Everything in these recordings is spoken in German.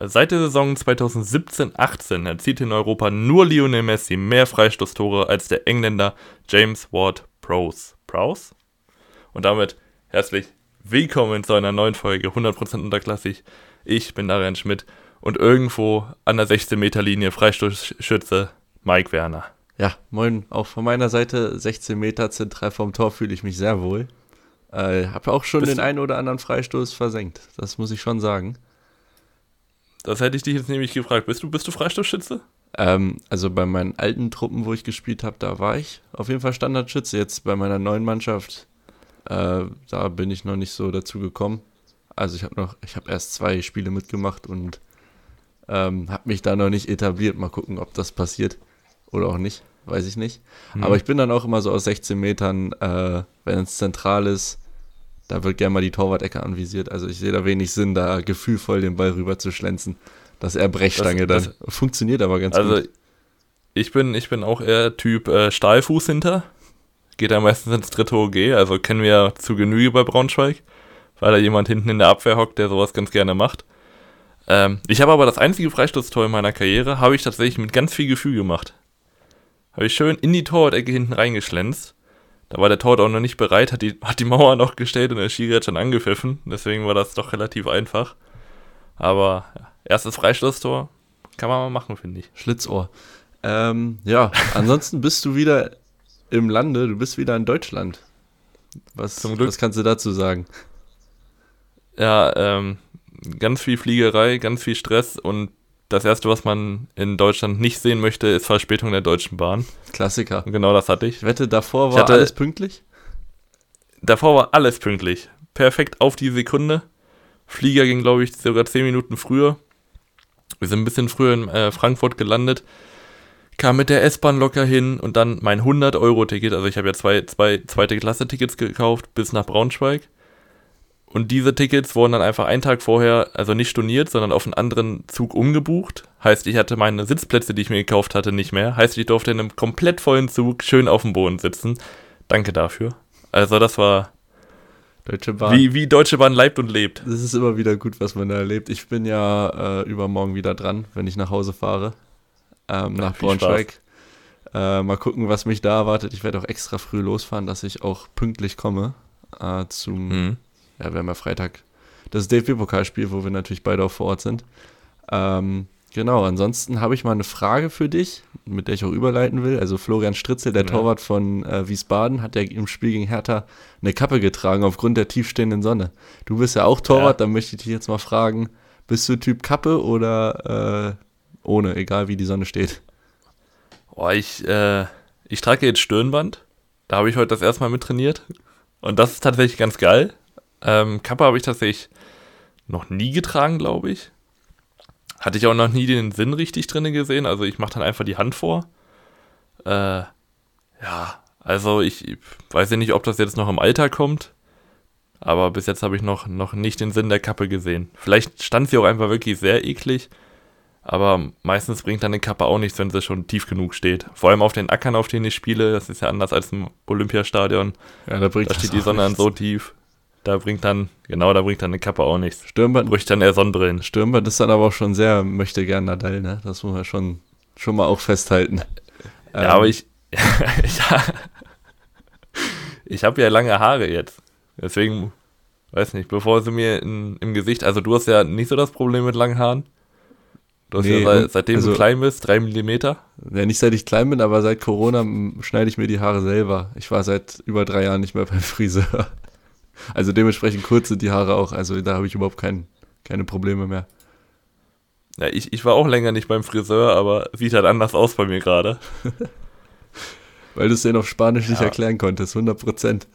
Seit der Saison 2017-18 erzielt in Europa nur Lionel Messi mehr Freistoßtore als der Engländer James Ward Prowse. Prowse? Und damit herzlich willkommen zu einer neuen Folge 100% unterklassig. Ich bin Darian Schmidt und irgendwo an der 16-Meter-Linie Freistoßschütze Mike Werner. Ja, moin, auch von meiner Seite 16 Meter zentral vom Tor fühle ich mich sehr wohl. Äh, habe auch schon Bist den einen oder anderen Freistoß versenkt, das muss ich schon sagen. Das hätte ich dich jetzt nämlich gefragt. Bist du, bist du Freistoßschütze? Ähm, also bei meinen alten Truppen, wo ich gespielt habe, da war ich auf jeden Fall Standardschütze. Jetzt bei meiner neuen Mannschaft, äh, da bin ich noch nicht so dazu gekommen. Also ich habe noch, ich habe erst zwei Spiele mitgemacht und ähm, habe mich da noch nicht etabliert. Mal gucken, ob das passiert oder auch nicht, weiß ich nicht. Hm. Aber ich bin dann auch immer so aus 16 Metern, äh, wenn es zentral ist, da wird gerne mal die Torwart-Ecke anvisiert. Also ich sehe da wenig Sinn, da gefühlvoll den Ball rüber zu schlenzen. Das ist eher Brechstange das, dann. Das, Funktioniert aber ganz also gut. Ich bin, ich bin auch eher Typ äh, Stahlfuß hinter. Geht ja meistens ins dritte OG, also kennen wir ja zu Genüge bei Braunschweig, weil da jemand hinten in der Abwehr hockt, der sowas ganz gerne macht. Ähm, ich habe aber das einzige Freistoßtor in meiner Karriere, habe ich tatsächlich mit ganz viel Gefühl gemacht. Habe ich schön in die Torwart-Ecke hinten reingeschlänzt da war der Torwart auch noch nicht bereit, hat die, hat die Mauer noch gestellt und der Schiri hat schon angepfiffen. Deswegen war das doch relativ einfach. Aber ja, erstes Freistoßtor kann man mal machen, finde ich. Schlitzohr. Ähm, ja, ansonsten bist du wieder im Lande, du bist wieder in Deutschland. Was, was kannst du dazu sagen? Ja, ähm, ganz viel Fliegerei, ganz viel Stress und das erste, was man in Deutschland nicht sehen möchte, ist Verspätung der Deutschen Bahn. Klassiker. Und genau das hatte ich. Ich wette, davor war hatte, alles pünktlich? Davor war alles pünktlich. Perfekt auf die Sekunde. Flieger ging, glaube ich, sogar 10 Minuten früher. Wir sind ein bisschen früher in äh, Frankfurt gelandet. Kam mit der S-Bahn locker hin und dann mein 100-Euro-Ticket. Also ich habe ja zwei, zwei zweite Klasse-Tickets gekauft bis nach Braunschweig. Und diese Tickets wurden dann einfach einen Tag vorher, also nicht storniert, sondern auf einen anderen Zug umgebucht. Heißt, ich hatte meine Sitzplätze, die ich mir gekauft hatte, nicht mehr. Heißt, ich durfte in einem komplett vollen Zug schön auf dem Boden sitzen. Danke dafür. Also das war Deutsche Bahn. Wie, wie Deutsche Bahn leibt und lebt. Das ist immer wieder gut, was man da erlebt. Ich bin ja äh, übermorgen wieder dran, wenn ich nach Hause fahre. Ähm, nach Braunschweig. Äh, mal gucken, was mich da erwartet. Ich werde auch extra früh losfahren, dass ich auch pünktlich komme äh, zum mhm ja, wir haben ja Freitag das DFB-Pokalspiel, wo wir natürlich beide auch vor Ort sind. Ähm, genau, ansonsten habe ich mal eine Frage für dich, mit der ich auch überleiten will. Also Florian Stritzel, der ja. Torwart von äh, Wiesbaden, hat ja im Spiel gegen Hertha eine Kappe getragen aufgrund der tiefstehenden Sonne. Du bist ja auch Torwart, ja. dann möchte ich dich jetzt mal fragen, bist du Typ Kappe oder äh, ohne, egal wie die Sonne steht? Boah, ich, äh, ich trage jetzt Stirnband. Da habe ich heute das erste Mal mit trainiert. Und das ist tatsächlich ganz geil, ähm, Kappe habe ich tatsächlich noch nie getragen, glaube ich. Hatte ich auch noch nie den Sinn richtig drin gesehen. Also ich mache dann einfach die Hand vor. Äh, ja, also ich, ich weiß ja nicht, ob das jetzt noch im Alter kommt. Aber bis jetzt habe ich noch, noch nicht den Sinn der Kappe gesehen. Vielleicht stand sie auch einfach wirklich sehr eklig. Aber meistens bringt dann eine Kappe auch nichts, wenn sie schon tief genug steht. Vor allem auf den Ackern, auf denen ich spiele. Das ist ja anders als im Olympiastadion. Ja, da, bringt da steht die Sonne dann so tief. Da bringt dann, genau, da bringt dann eine Kappe auch nichts. Stürmband. Bräuchte dann eher Sonnenbrillen. Stürmband ist dann aber auch schon sehr, möchte gern Nadal, ne? Das muss man schon, schon mal auch festhalten. Ja, ähm, aber ich, ja, ich habe ja lange Haare jetzt. Deswegen, weiß nicht, bevor sie mir in, im Gesicht, also du hast ja nicht so das Problem mit langen Haaren. Du hast nee, ja seit, seitdem also, du klein bist, drei Millimeter. Ja, nicht seit ich klein bin, aber seit Corona schneide ich mir die Haare selber. Ich war seit über drei Jahren nicht mehr beim Friseur. Also dementsprechend kurz sind die Haare auch. Also da habe ich überhaupt kein, keine Probleme mehr. Ja, ich, ich war auch länger nicht beim Friseur, aber sieht halt anders aus bei mir gerade. Weil du es denen auf Spanisch ja. nicht erklären konntest, 100 Prozent.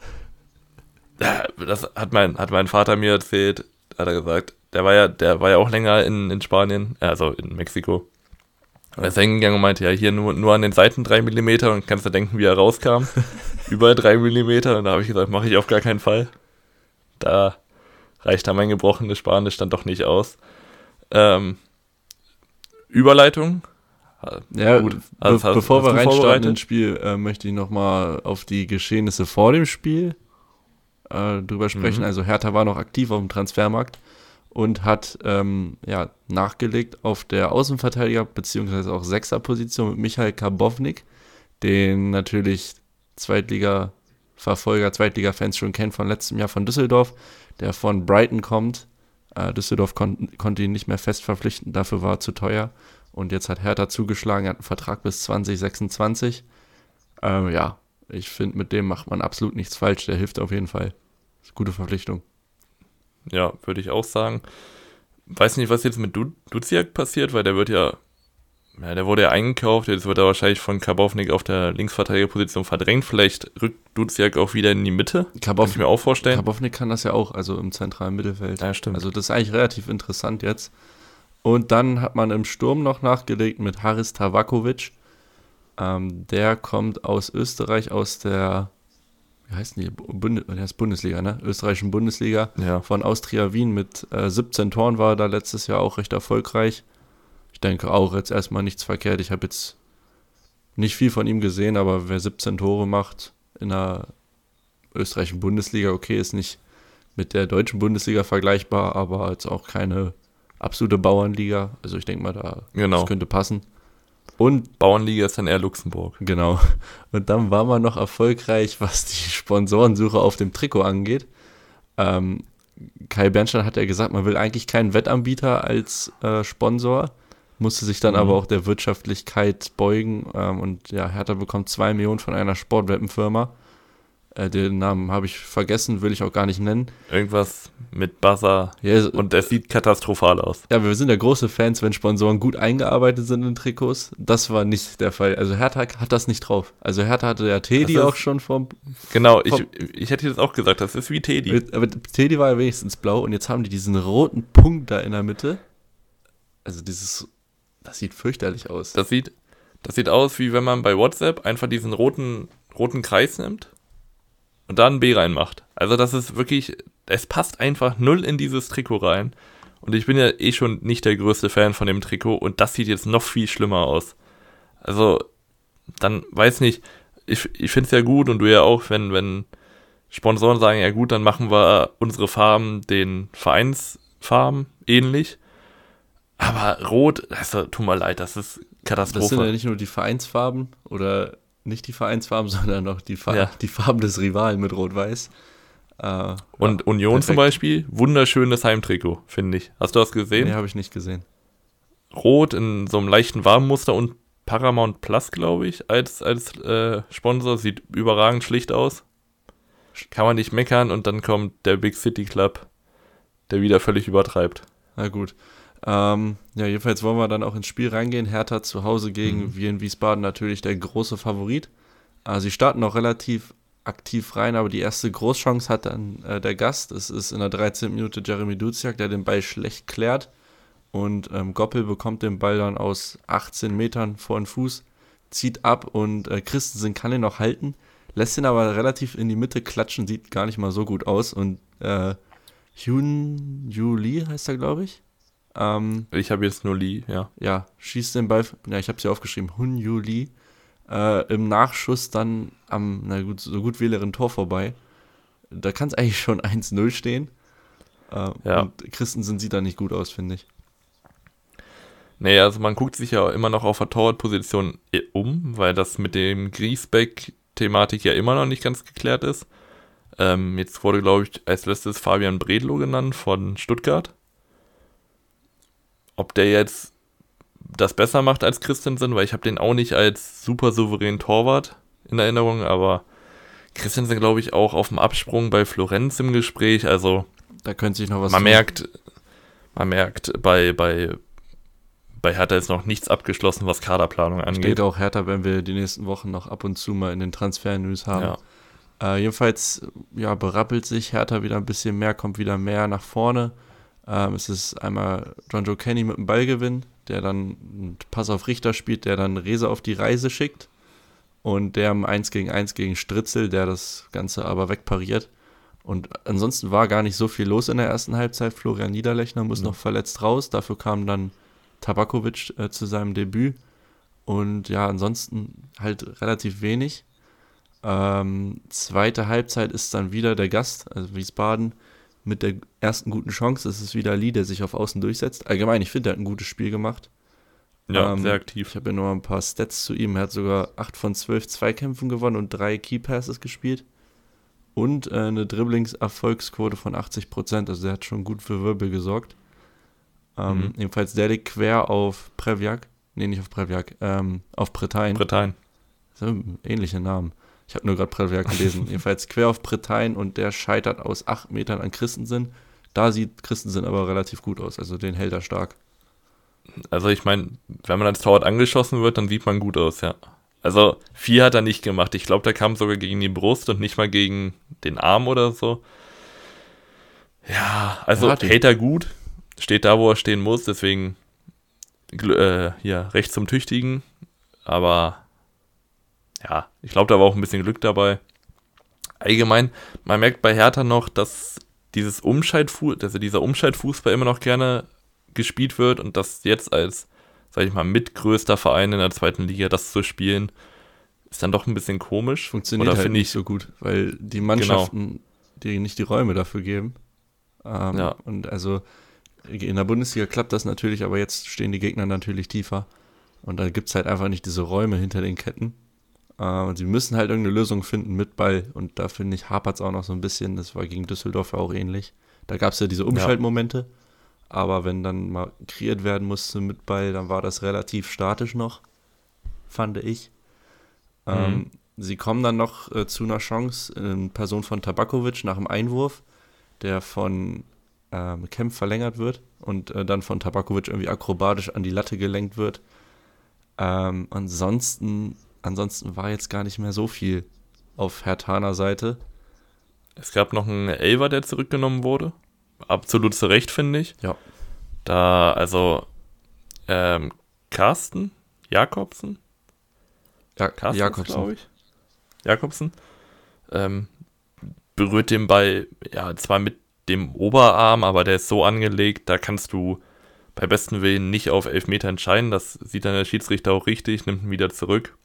Ja, das hat mein, hat mein Vater mir erzählt, hat er gesagt. Der war ja, der war ja auch länger in, in Spanien, also in Mexiko. Und er ist hingegangen und meinte, ja, hier nur, nur an den Seiten 3 mm und kannst du denken, wie er rauskam. Überall 3 mm und da habe ich gesagt, mache ich auf gar keinen Fall. Da reicht da mein gebrochenes Spanisch dann doch nicht aus. Ähm, Überleitung. Ja, gut. Also, be bevor wir reinstarten ins Spiel, äh, möchte ich nochmal auf die Geschehnisse vor dem Spiel äh, drüber sprechen. Mhm. Also Hertha war noch aktiv auf dem Transfermarkt und hat ähm, ja, nachgelegt auf der Außenverteidiger- bzw. auch Sechserposition mit Michael Karbovnik, den natürlich Zweitliga-Verfolger, Zweitliga-Fans schon kennen von letztem Jahr von Düsseldorf, der von Brighton kommt. Äh, Düsseldorf kon konnte ihn nicht mehr fest verpflichten, dafür war er zu teuer. Und jetzt hat Hertha zugeschlagen, er hat einen Vertrag bis 2026. Ähm, ja, ich finde, mit dem macht man absolut nichts falsch. Der hilft auf jeden Fall. Gute Verpflichtung. Ja, würde ich auch sagen. Weiß nicht, was jetzt mit du Duziak passiert, weil der wird ja, ja, der wurde ja eingekauft, jetzt wird er wahrscheinlich von Karbovnik auf der Linksverteidigerposition verdrängt. Vielleicht rückt Duziak auch wieder in die Mitte. Karbov kann ich mir auch vorstellen. Karbovnik kann das ja auch, also im zentralen Mittelfeld. Ja, stimmt. Also das ist eigentlich relativ interessant jetzt. Und dann hat man im Sturm noch nachgelegt mit Haris Tavakovic. Ähm, der kommt aus Österreich, aus der wie heißt die? Bund der heißt Bundesliga, ne? Österreichischen Bundesliga. Ja. Von Austria Wien mit äh, 17 Toren war er da letztes Jahr auch recht erfolgreich. Ich denke auch jetzt erstmal nichts verkehrt. Ich habe jetzt nicht viel von ihm gesehen, aber wer 17 Tore macht in der österreichischen Bundesliga, okay, ist nicht mit der deutschen Bundesliga vergleichbar, aber jetzt auch keine absolute Bauernliga. Also ich denke mal, da Genau. das könnte passen. Und Bauernliga ist dann eher Luxemburg. Genau. Und dann war man noch erfolgreich, was die Sponsorensuche auf dem Trikot angeht. Ähm, Kai Bernstein hat ja gesagt, man will eigentlich keinen Wettanbieter als äh, Sponsor, musste sich dann Mhm. aber auch der Wirtschaftlichkeit beugen. Ähm, und ja, Hertha bekommt zwei Millionen von einer Sportwettenfirma. Äh, den Namen habe ich vergessen, will ich auch gar nicht nennen. Irgendwas mit Buzzer. Ja, Und es sieht katastrophal aus. Ja, wir sind ja große Fans, wenn Sponsoren gut eingearbeitet sind in Trikots. Das war nicht der Fall. Also Hertha hat das nicht drauf. Also Hertha hatte ja Teddy Das auch schon vom. Genau, ich, Vom- ich hätte jetzt auch gesagt, das ist wie Teddy. Aber Teddy war ja wenigstens blau und jetzt haben die diesen roten Punkt da in der Mitte. Also dieses. Das sieht fürchterlich aus. Das sieht, das sieht aus, wie wenn man bei WhatsApp einfach diesen roten, roten Kreis nimmt und da ein B reinmacht. Also das ist wirklich, es passt einfach null in dieses Trikot rein. Und ich bin ja eh schon nicht der größte Fan von dem Trikot und das sieht jetzt noch viel schlimmer aus. Also, dann weiß nicht, ich, ich finde es ja gut und du ja auch, wenn, wenn Sponsoren sagen, ja gut, dann machen wir unsere Farben den Vereinsfarben ähnlich. Aber rot, also, tut mir leid, das ist Das sind Katastrophe. ja nicht nur die Vereinsfarben oder nicht die Vereinsfarben, sondern auch die, Fa Ja. die Farben des Rivalen mit Rot-Weiß. Äh, und ja, Union zum perfekt. Beispiel, wunderschönes Heimtrikot, finde ich. Hast du das gesehen? Nee, habe ich nicht gesehen. Rot in so einem leichten Warmmuster und Paramount Plus, glaube ich, als, als äh, Sponsor. Sieht überragend schlicht aus. Kann man nicht meckern und dann kommt der Big City Club, der wieder völlig übertreibt. Na gut. Ähm, ja, jedenfalls wollen wir dann auch ins Spiel reingehen. Hertha zu Hause gegen Mhm. Wien Wiesbaden natürlich der große Favorit. Äh, sie starten auch relativ aktiv rein, aber die erste Großchance hat dann äh, der Gast. Es ist in der 13. Minute Jeremy Duziak, der den Ball schlecht klärt. Und ähm, Goppel bekommt den Ball dann aus 18 Metern vor den Fuß, zieht ab und äh, Christensen kann ihn noch halten, lässt ihn aber relativ in die Mitte klatschen, sieht gar nicht mal so gut aus. Und äh, Hyun Yu Lee heißt er, glaube ich. Ähm, Ich habe jetzt nur Lee, ja. ja, schießt den Ball, ja, ich habe es ja aufgeschrieben, Hun Yu Lee, äh, im Nachschuss dann am, na gut, so gut wie leeren Tor vorbei. Da kann es eigentlich schon 1-0 stehen. Äh, Ja. Und Christensen sieht da nicht gut aus, finde ich. Nee, also man guckt sich ja immer noch auf der Torwartposition eh um, weil das mit dem Griesbeck-Thematik ja immer noch nicht ganz geklärt ist. Ähm, jetzt wurde, glaube ich, als letztes Fabian Bredlow genannt von Stuttgart. Ob der jetzt das besser macht als Christensen, weil ich habe den auch nicht als super souveränen Torwart in Erinnerung, aber Christensen, glaube ich, auch auf dem Absprung bei Florenz im Gespräch. Also Da könnte sich noch was man tun. merkt, man merkt, bei, bei, bei Hertha ist noch nichts abgeschlossen, was Kaderplanung angeht. denke auch härter, wenn wir die nächsten Wochen noch ab und zu mal in den Transfer-News haben. Ja. Äh, jedenfalls, ja, berappelt sich Hertha wieder ein bisschen mehr, kommt wieder mehr nach vorne. Ähm, es ist einmal John Joe Kenny mit dem Ballgewinn, der dann einen Pass auf Richter spielt, der dann Rese auf die Reise schickt. Und der im 1 gegen 1 gegen Stritzel, der das Ganze aber wegpariert. Und ansonsten war gar nicht so viel los in der ersten Halbzeit. Florian Niederlechner muss Ja. noch verletzt raus. Dafür kam dann Tabakovic äh, zu seinem Debüt. Und ja, ansonsten halt relativ wenig. Ähm, zweite Halbzeit ist dann wieder der Gast, also Wiesbaden, mit der ersten guten Chance ist es wieder Lee, der sich auf Außen durchsetzt. Allgemein, ich finde, er hat ein gutes Spiel gemacht. Ja, ähm, sehr aktiv. Ich habe ja nur ein paar Stats zu ihm. Er hat sogar 8 von 12 Zweikämpfen gewonnen und 3 Key Passes gespielt. Und äh, eine Dribblings-Erfolgsquote von 80%. Also, der hat schon gut für Wirbel gesorgt. Ähm, mhm. Jedenfalls der liegt quer auf Prevjak. Nee, nicht auf Prevjak. Ähm, auf Bretain. Bretain. Ähnliche Namen. Ich habe nur gerade Prevjak gelesen. Jedenfalls quer auf Bretain und der scheitert aus 8 Metern an Christensen. Da sieht Christensen aber relativ gut aus. Also, den hält er stark. Also ich meine, wenn man als Torwart angeschossen wird, dann sieht man gut aus, ja. Also vier hat er nicht gemacht. Ich glaube, der kam sogar gegen die Brust und nicht mal gegen den Arm oder so. Ja, also ja, hält er gut. Steht da, wo er stehen muss, deswegen äh, hier recht zum Tüchtigen. Aber ja, ich glaube, da war auch ein bisschen Glück dabei. Allgemein, man merkt bei Hertha noch, dass dieses Umschaltfuß, also dieser Umschaltfußball immer noch gerne gespielt wird und das jetzt als, sag ich mal, mitgrößter Verein in der zweiten Liga das zu spielen, ist dann doch ein bisschen komisch. Funktioniert Oder halt nicht ich, so gut, weil die Mannschaften genau. die nicht die Räume dafür geben. Ähm, ja. Und also in der Bundesliga klappt das natürlich, aber jetzt stehen die Gegner natürlich tiefer. Und da gibt es halt einfach nicht diese Räume hinter den Ketten. Äh, und sie müssen halt irgendeine Lösung finden mit Ball. Und da finde ich, hapert es auch noch so ein bisschen. Das war gegen Düsseldorf ja auch ähnlich. Da gab es ja diese Umschaltmomente. Ja. Aber wenn dann mal kreiert werden musste mit Ball, dann war das relativ statisch noch, fand ich. Ähm, mhm. Ähm, sie kommen dann noch äh, zu einer Chance in Person von Tabakovic nach dem Einwurf, der von ähm, Kemp verlängert wird und äh, dann von Tabakovic irgendwie akrobatisch an die Latte gelenkt wird. Ähm, ansonsten, ansonsten war jetzt gar nicht mehr so viel auf Hertaner Seite. Es gab noch einen Elver, der zurückgenommen wurde absolut zu Recht, finde ich. Ja. Da, also, ähm, Carsten Jakobsen. Ja, Carsten, Jakobsen. ich. Jakobsen. Ähm, berührt den Ball, ja, zwar mit dem Oberarm, aber der ist so angelegt, da kannst du bei besten Willen nicht auf Elfmeter entscheiden. Das sieht dann der Schiedsrichter auch richtig, nimmt ihn wieder zurück.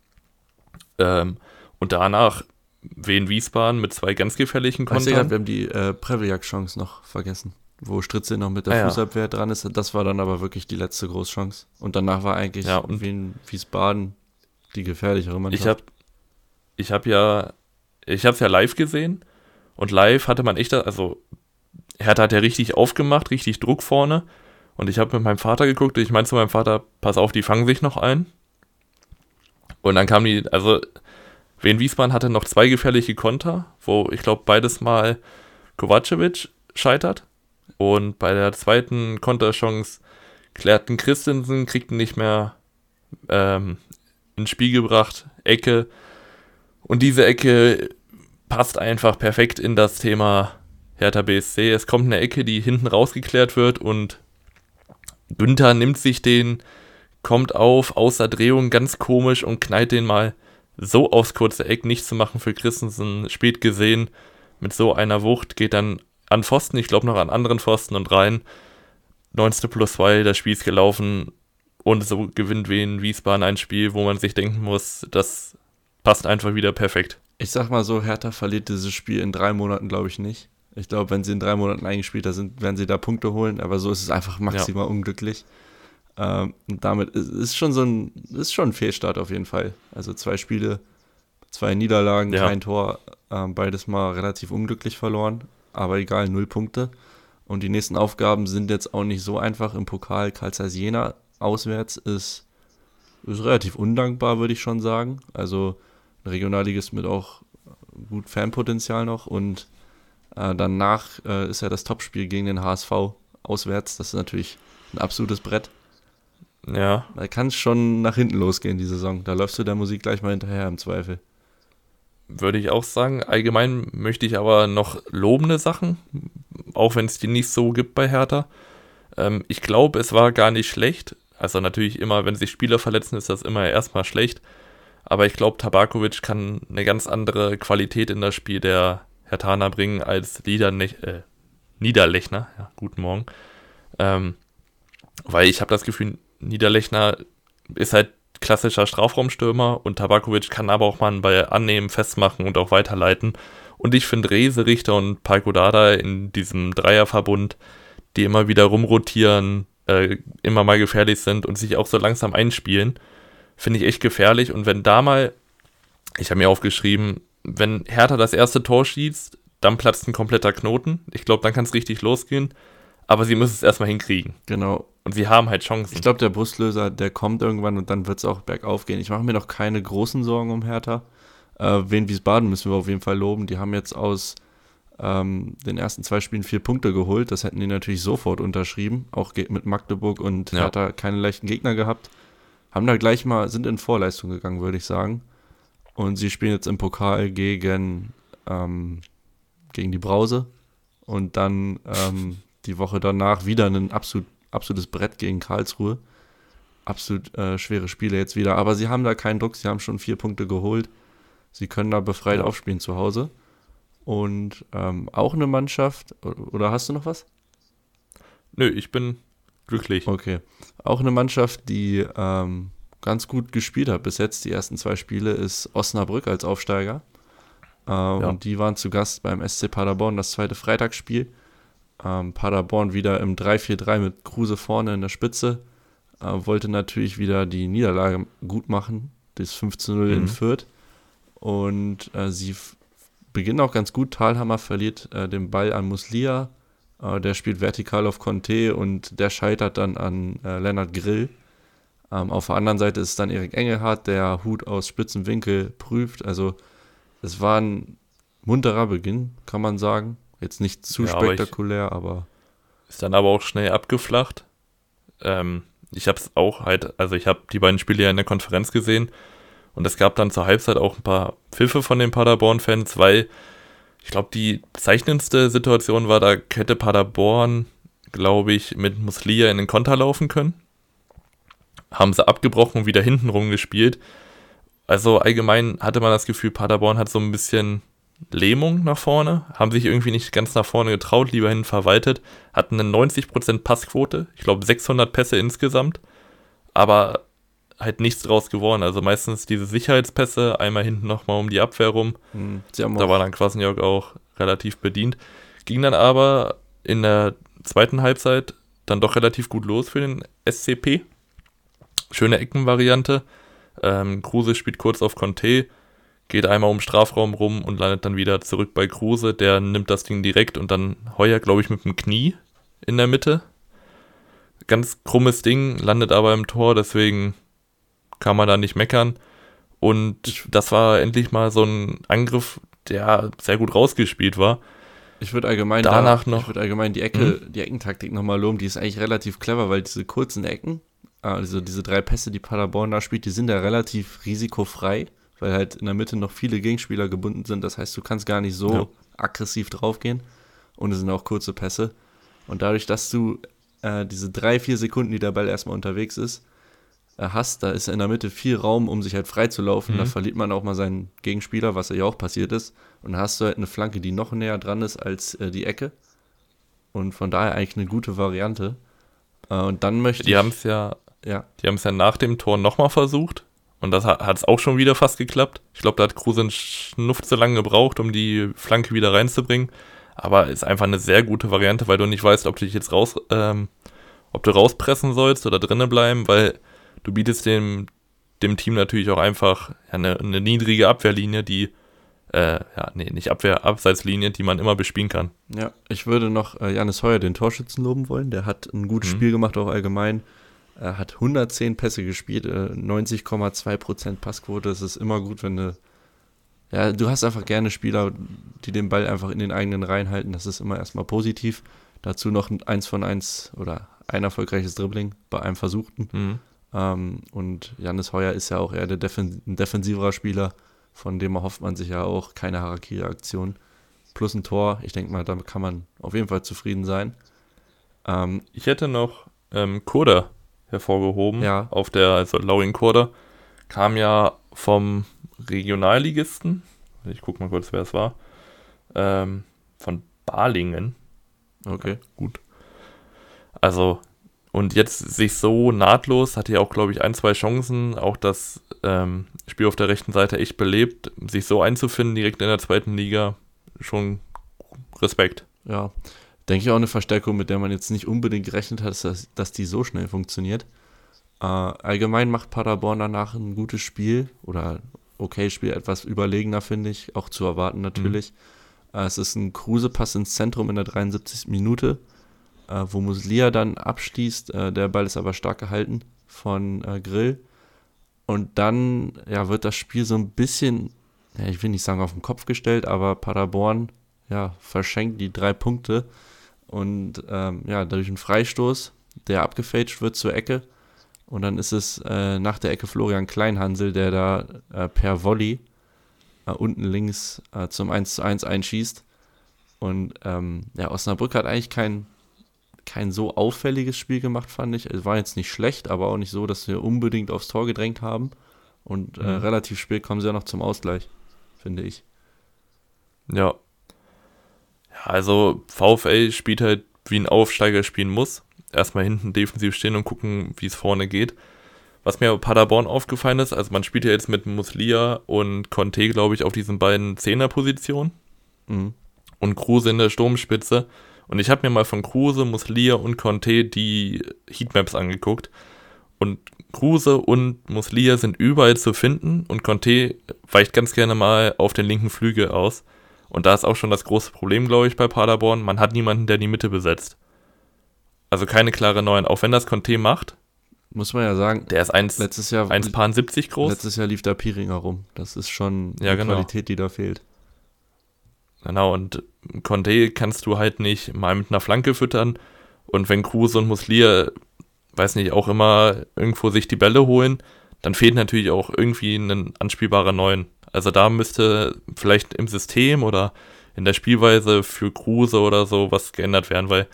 Ähm, und danach Wien Wiesbaden mit zwei ganz gefährlichen Kontern. Du, wir haben die äh, Previak-Chance noch vergessen, wo Stritze noch mit der ah, Fußabwehr ja. dran ist. Das war dann aber wirklich die letzte Großchance. Und danach war eigentlich ja, und Wien Wiesbaden die gefährlichere Mannschaft. Ich habe ich hab ja, ich habe es ja live gesehen und live hatte man echt, also Hertha hat ja richtig aufgemacht, richtig Druck vorne. Und ich habe mit meinem Vater geguckt und ich meinte zu meinem Vater, pass auf, die fangen sich noch ein. Und dann kam die, also Wien Wiesbaden hatte noch zwei gefährliche Konter, wo ich glaube beides mal Kovacevic scheitert. Und bei der zweiten Konterchance klärten Christensen, kriegten nicht mehr ähm, ins Spiel gebracht, Ecke. Und diese Ecke passt einfach perfekt in das Thema Hertha BSC. Es kommt eine Ecke, die hinten rausgeklärt wird und Günther nimmt sich den, kommt auf, außer Drehung, ganz komisch und knallt den mal so aufs kurze Eck nicht zu machen für Christensen, spät gesehen, mit so einer Wucht, geht dann an Pfosten, ich glaube noch an anderen Pfosten und rein. 19 plus 2, das Spiel ist gelaufen und so gewinnt Wien Wiesbaden ein Spiel, wo man sich denken muss, das passt einfach wieder perfekt. Ich sag mal so, Hertha verliert dieses Spiel in drei Monaten, glaube ich, nicht. Ich glaube, wenn sie in drei Monaten eingespielt sind, werden sie da Punkte holen, aber so ist es einfach maximal ja. unglücklich. Ähm, und damit ist, ist, schon so ein, ist schon ein Fehlstart auf jeden Fall. Also zwei Spiele, zwei Niederlagen, ja. kein Tor, äh, beides mal relativ unglücklich verloren, aber egal, null Punkte. Und die nächsten Aufgaben sind jetzt auch nicht so einfach. Im Pokal Karl Zeiss Jena auswärts ist, ist relativ undankbar, würde ich schon sagen. Also ein Regionalligist mit auch gut Fanpotenzial noch und äh, danach äh, ist ja das Topspiel gegen den HSV auswärts. Das ist natürlich ein absolutes Brett. Ja. Da kann es schon nach hinten losgehen, die Saison. Da läufst du der Musik gleich mal hinterher im Zweifel. Würde ich auch sagen. Allgemein möchte ich aber noch lobende Sachen, auch wenn es die nicht so gibt bei Hertha. Ähm, ich glaube, es war gar nicht schlecht. Also natürlich immer, wenn sich Spieler verletzen, ist das immer erstmal schlecht. Aber ich glaube, Tabakovic kann eine ganz andere Qualität in das Spiel der Hertaner bringen als Liedernech äh, Niederlechner. Ja, guten Morgen. Ähm, weil ich habe das Gefühl, Niederlechner ist halt klassischer Strafraumstürmer und Tabakovic kann aber auch mal einen Ball annehmen, festmachen und auch weiterleiten. Und ich finde Rese, Richter und Paiko Dada in diesem Dreierverbund, die immer wieder rumrotieren, äh, immer mal gefährlich sind und sich auch so langsam einspielen, finde ich echt gefährlich. Und wenn da mal, ich habe mir aufgeschrieben, wenn Hertha das erste Tor schießt, dann platzt ein kompletter Knoten. Ich glaube, dann kann es richtig losgehen. Aber sie müssen es erstmal hinkriegen. Genau. Und sie haben halt Chancen. Ich glaube, der Buslöser, der kommt irgendwann und dann wird es auch bergauf gehen. Ich mache mir noch keine großen Sorgen um Hertha. Äh, Wien Wiesbaden müssen wir auf jeden Fall loben. Die haben jetzt aus ähm, den ersten zwei Spielen vier Punkte geholt. Das hätten die natürlich sofort unterschrieben. Auch mit Magdeburg und ja. Hertha keine leichten Gegner gehabt. Haben da gleich mal, sind in Vorleistung gegangen, würde ich sagen. Und sie spielen jetzt im Pokal gegen, ähm, gegen die Brause. Und dann ähm, die Woche danach wieder ein absolut, absolutes Brett gegen Karlsruhe. Absolut äh, schwere Spiele jetzt wieder. Aber sie haben da keinen Druck. Sie haben schon vier Punkte geholt. Sie können da befreit aufspielen zu Hause. Und ähm, auch eine Mannschaft. Oder hast du noch was? Nö, ich bin glücklich. Okay. Auch eine Mannschaft, die ähm, ganz gut gespielt hat bis jetzt, die ersten zwei Spiele, ist Osnabrück als Aufsteiger. Äh, ja. Und die waren zu Gast beim SC Paderborn, das zweite Freitagsspiel. Ähm, Paderborn wieder im 3-4-3 mit Kruse vorne in der Spitze. Äh, wollte natürlich wieder die Niederlage gut machen. Das 15-0 mhm. in Fürth. Und äh, sie beginnen auch ganz gut. Thalhammer verliert äh, den Ball an Muslia. Äh, der spielt vertikal auf Conte und der scheitert dann an äh, Lennart Grill. Ähm, auf der anderen Seite ist es dann Erik Engelhardt, der Hut aus spitzen Winkel prüft. Also es war ein munterer Beginn, kann man sagen. Jetzt nicht zu ja, spektakulär, aber, aber, Ist dann aber auch schnell abgeflacht. Ähm, ich habe es auch halt, also ich habe die beiden Spiele ja in der Konferenz gesehen und es gab dann zur Halbzeit auch ein paar Pfiffe von den Paderborn-Fans, weil ich glaube, die zeichnendste Situation war, da hätte Paderborn, glaube ich, mit Muslia in den Konter laufen können. Haben sie abgebrochen und wieder hintenrum gespielt. Also allgemein hatte man das Gefühl, Paderborn hat so ein bisschen Lähmung nach vorne, haben sich irgendwie nicht ganz nach vorne getraut, lieber hin verwaltet, hatten eine 90% Passquote, ich glaube 600 Pässe insgesamt, aber halt nichts draus geworden. Also meistens diese Sicherheitspässe, einmal hinten nochmal um die Abwehr rum. Mhm, da war dann Kwasniok auch relativ bedient. Ging dann aber in der zweiten Halbzeit dann doch relativ gut los für den SCP. Schöne Eckenvariante. Ähm, Kruse spielt kurz auf Conte, geht einmal um Strafraum rum und landet dann wieder zurück bei Kruse. Der nimmt das Ding direkt und dann Heuer, glaube ich, mit dem Knie in der Mitte. Ganz krummes Ding, landet aber im Tor, deswegen kann man da nicht meckern. Und das war endlich mal so ein Angriff, der sehr gut rausgespielt war. Ich würde allgemein danach da, noch. Ich würde allgemein die Ecke, mhm. die Eckentaktik nochmal loben. Die ist eigentlich relativ clever, weil diese kurzen Ecken, also diese drei Pässe, die Paderborn da spielt, die sind ja relativ risikofrei weil halt in der Mitte noch viele Gegenspieler gebunden sind. Das heißt, du kannst gar nicht so ja. aggressiv draufgehen. Und es sind auch kurze Pässe. Und dadurch, dass du äh, diese drei, vier Sekunden, die der Ball erstmal unterwegs ist, äh, hast, da ist in der Mitte viel Raum, um sich halt frei zu laufen. Mhm. Da verliert man auch mal seinen Gegenspieler, was ja auch passiert ist. Und dann hast du halt eine Flanke, die noch näher dran ist als äh, die Ecke. Und von daher eigentlich eine gute Variante. Äh, und dann möchte die haben es ja, ja, die haben es ja nach dem Tor nochmal versucht. Und das hat es auch schon wieder fast geklappt. Ich glaube, da hat Kruse einen Schnuff zu lange gebraucht, um die Flanke wieder reinzubringen. Aber ist einfach eine sehr gute Variante, weil du nicht weißt, ob du dich jetzt raus, ähm, ob du rauspressen sollst oder drinnen bleiben, weil du bietest dem, dem Team natürlich auch einfach eine, eine niedrige Abwehrlinie, die äh, ja, nee, nicht Abwehr, Abseitslinie, die man immer bespielen kann. Ja, ich würde noch äh, Janis Heuer, den Torschützen, loben wollen. Der hat ein gutes mhm. Spiel gemacht, auch allgemein. Er hat 110 Pässe gespielt, 90,2% äh, Passquote. Das ist immer gut, wenn du. Ja, du hast einfach gerne Spieler, die den Ball einfach in den eigenen Reihen halten. Das ist immer erstmal positiv. Dazu noch ein 1 von 1 oder ein erfolgreiches Dribbling bei einem Versuchten. Mhm. Ähm, und Janis Heuer ist ja auch eher der Defen ein defensiverer Spieler, von dem erhofft man sich ja auch keine Harakiri-Aktion. Plus ein Tor. Ich denke mal, damit kann man auf jeden Fall zufrieden sein. Ähm, ich hätte noch ähm, Koda hervorgehoben. Ja. Auf der, also Lowing Quarter, kam ja vom Regionalligisten. Ich gucke mal kurz, wer es war. Ähm, von Balingen. Okay. Gut. Also Und jetzt sich so nahtlos, hatte ja auch, glaube ich, ein, zwei Chancen, auch das ähm, Spiel auf der rechten Seite echt belebt, sich so einzufinden direkt in der zweiten Liga, schon Respekt. Ja, denke ich auch eine Verstärkung, mit der man jetzt nicht unbedingt gerechnet hat, dass, dass die so schnell funktioniert. Äh, allgemein macht Paderborn danach ein gutes Spiel oder okay Spiel, etwas überlegener, finde ich, auch zu erwarten natürlich. Mhm. Äh, es ist ein Kruse-Pass ins Zentrum in der 73. Minute, äh, wo Muslia dann abstießt. Äh, der Ball ist aber stark gehalten von äh, Grill. Und dann ja, wird das Spiel so ein bisschen, ja, ich will nicht sagen auf den Kopf gestellt, aber Paderborn ja, verschenkt die drei Punkte. Und ähm, ja, durch einen Freistoß, der abgefälscht wird zur Ecke. Und dann ist es äh, nach der Ecke Florian Kleinhansel, der da äh, per Volley äh, unten links äh, zum 1 zu 1 einschießt. Und ähm, ja, Osnabrück hat eigentlich kein, kein so auffälliges Spiel gemacht, fand ich. Es war jetzt nicht schlecht, aber auch nicht so, dass wir unbedingt aufs Tor gedrängt haben. Und äh, mhm. relativ spät kommen sie ja noch zum Ausgleich, finde ich. Ja, also VfL spielt halt wie ein Aufsteiger spielen muss. Erstmal hinten defensiv stehen und gucken, wie es vorne geht. Was mir bei Paderborn aufgefallen ist, also man spielt ja jetzt mit Muslia und Conte, glaube ich, auf diesen beiden Zehnerpositionen. Mhm. Und Kruse in der Sturmspitze. Und ich habe mir mal von Kruse, Muslia und Conte die Heatmaps angeguckt. Und Kruse und Muslia sind überall zu finden und Conte weicht ganz gerne mal auf den linken Flügel aus. Und da ist auch schon das große Problem, glaube ich, bei Paderborn. Man hat niemanden, der die Mitte besetzt. Also keine klare Neuen. Auch wenn das Conte macht. Muss man ja sagen. Der ist 1, letztes Jahr 1,70 groß. Letztes Jahr lief da Piringer rum. Das ist schon ja, die genau. Qualität, die da fehlt. Genau, und Conte kannst du halt nicht mal mit einer Flanke füttern. Und wenn Kruse und Muslier, weiß nicht, auch immer irgendwo sich die Bälle holen, dann fehlt natürlich auch irgendwie ein anspielbarer Neuen. Also da müsste vielleicht im System oder in der Spielweise für Kruse oder so was geändert werden, weil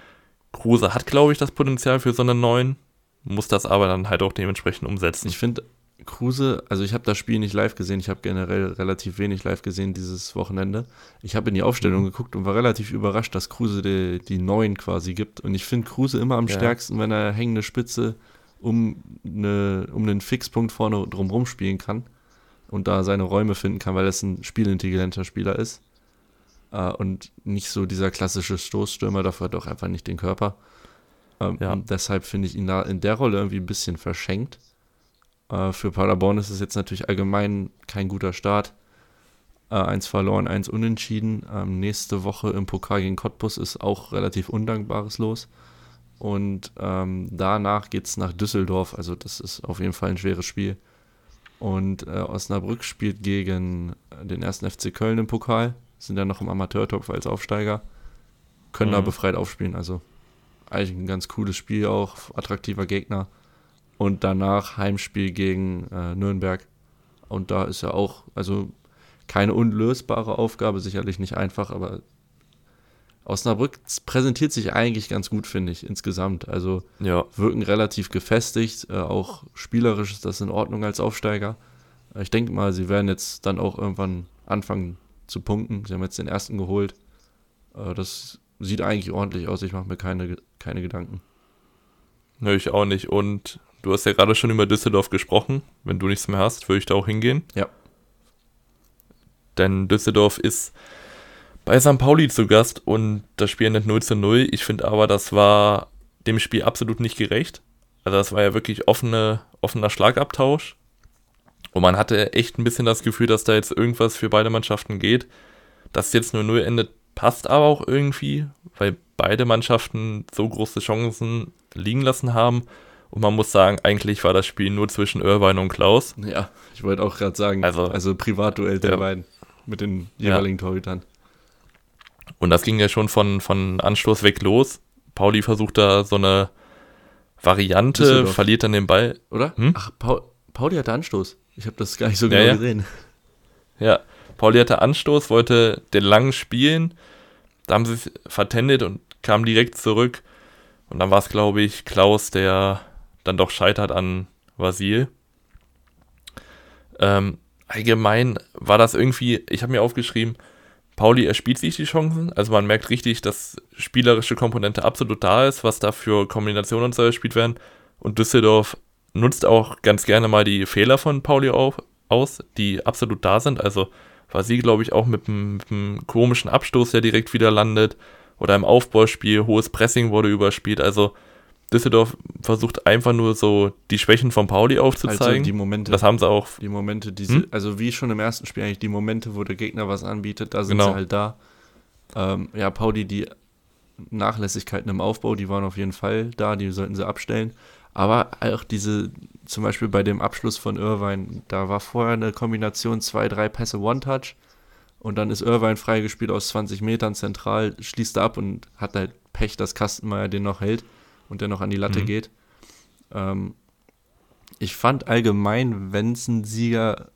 Kruse hat, glaube ich, das Potenzial für so einen neuen, muss das aber dann halt auch dementsprechend umsetzen. Ich finde, Kruse, also ich habe das Spiel nicht live gesehen, ich habe generell relativ wenig live gesehen dieses Wochenende. Ich habe in die Aufstellung mhm. geguckt und war relativ überrascht, dass Kruse die, die neuen quasi gibt. Und ich finde Kruse immer am ja. stärksten, wenn er hängende Spitze um, eine, um einen Fixpunkt vorne drumherum spielen kann und da seine Räume finden kann, weil er ein spielintelligenter Spieler ist. Äh, und nicht so dieser klassische Stoßstürmer, dafür hat er auch einfach nicht den Körper. Ähm, ja. Deshalb finde ich ihn da in der Rolle irgendwie ein bisschen verschenkt. Äh, für Paderborn ist es jetzt natürlich allgemein kein guter Start. Äh, eins verloren, eins unentschieden. Ähm, nächste Woche im Pokal gegen Cottbus ist auch relativ Undankbares los. Und ähm, danach geht es nach Düsseldorf. Also das ist auf jeden Fall ein schweres Spiel. Und äh, Osnabrück spielt gegen den ersten FC Köln im Pokal. Sind ja noch im Amateurtopf als Aufsteiger. Können mhm. da befreit aufspielen. Also eigentlich ein ganz cooles Spiel auch. Attraktiver Gegner. Und danach Heimspiel gegen äh, Nürnberg. Und da ist ja auch, also keine unlösbare Aufgabe, sicherlich nicht einfach, aber Osnabrück präsentiert sich eigentlich ganz gut, finde ich, insgesamt. Also ja. wirken relativ gefestigt, äh, auch spielerisch ist das in Ordnung als Aufsteiger. Äh, ich denke mal, sie werden jetzt dann auch irgendwann anfangen zu punkten. Sie haben jetzt den ersten geholt. Äh, das sieht eigentlich ordentlich aus. Ich mache mir keine, keine Gedanken. Nö, ich auch nicht. Und du hast ja gerade schon über Düsseldorf gesprochen. Wenn du nichts mehr hast, würde ich da auch hingehen. Ja. Denn Düsseldorf ist bei St. Pauli zu Gast und das Spiel endet 0 zu 0. Ich finde aber, das war dem Spiel absolut nicht gerecht. Also das war ja wirklich offene, offener Schlagabtausch. Und man hatte echt ein bisschen das Gefühl, dass da jetzt irgendwas für beide Mannschaften geht. Dass jetzt nur 0 endet, passt aber auch irgendwie, weil beide Mannschaften so große Chancen liegen lassen haben. Und man muss sagen, eigentlich war das Spiel nur zwischen Irvine und Klaus. Ja, ich wollte auch gerade sagen, also, also Privatduell der ja. beiden mit den jeweiligen ja. Torhütern. Und das ging ja schon von, von Anstoß weg los. Pauli versucht da so eine Variante, verliert dann den Ball. Oder? Hm? Ach, Paul, Pauli hatte Anstoß. Ich habe das gar nicht so genau ja, gesehen. Ja, Pauli hatte Anstoß, wollte den langen spielen. Da haben sie es vertendet und kam direkt zurück. Und dann war es, glaube ich, Klaus, der dann doch scheitert an Vasil. Ähm, allgemein war das irgendwie, ich habe mir aufgeschrieben, Pauli erspielt sich die Chancen. Also man merkt richtig, dass spielerische Komponente absolut da ist, was da für Kombinationen und so gespielt werden. Und Düsseldorf nutzt auch ganz gerne mal die Fehler von Pauli auf, aus, die absolut da sind. Also war sie, glaube ich, auch mit einem komischen Abstoß, der direkt wieder landet. Oder im Aufbauspiel, hohes Pressing wurde überspielt. Also Düsseldorf versucht einfach nur so die Schwächen von Pauli aufzuzeigen. Also die Momente. Das haben sie auch. Die Momente, die hm? also wie schon im ersten Spiel eigentlich, die Momente, wo der Gegner was anbietet, da sind genau. sie halt da. Ähm, ja, Pauli, die Nachlässigkeiten im Aufbau, die waren auf jeden Fall da, die sollten sie abstellen. Aber auch diese, zum Beispiel bei dem Abschluss von Irvine, da war vorher eine Kombination zwei, drei Pässe One-Touch und dann ist Irvine freigespielt aus 20 Metern zentral, schließt ab und hat halt Pech, dass Kastenmeier den noch hält und der noch an die Latte mhm. geht. Ähm, ich fand allgemein, wenn es einen Sieger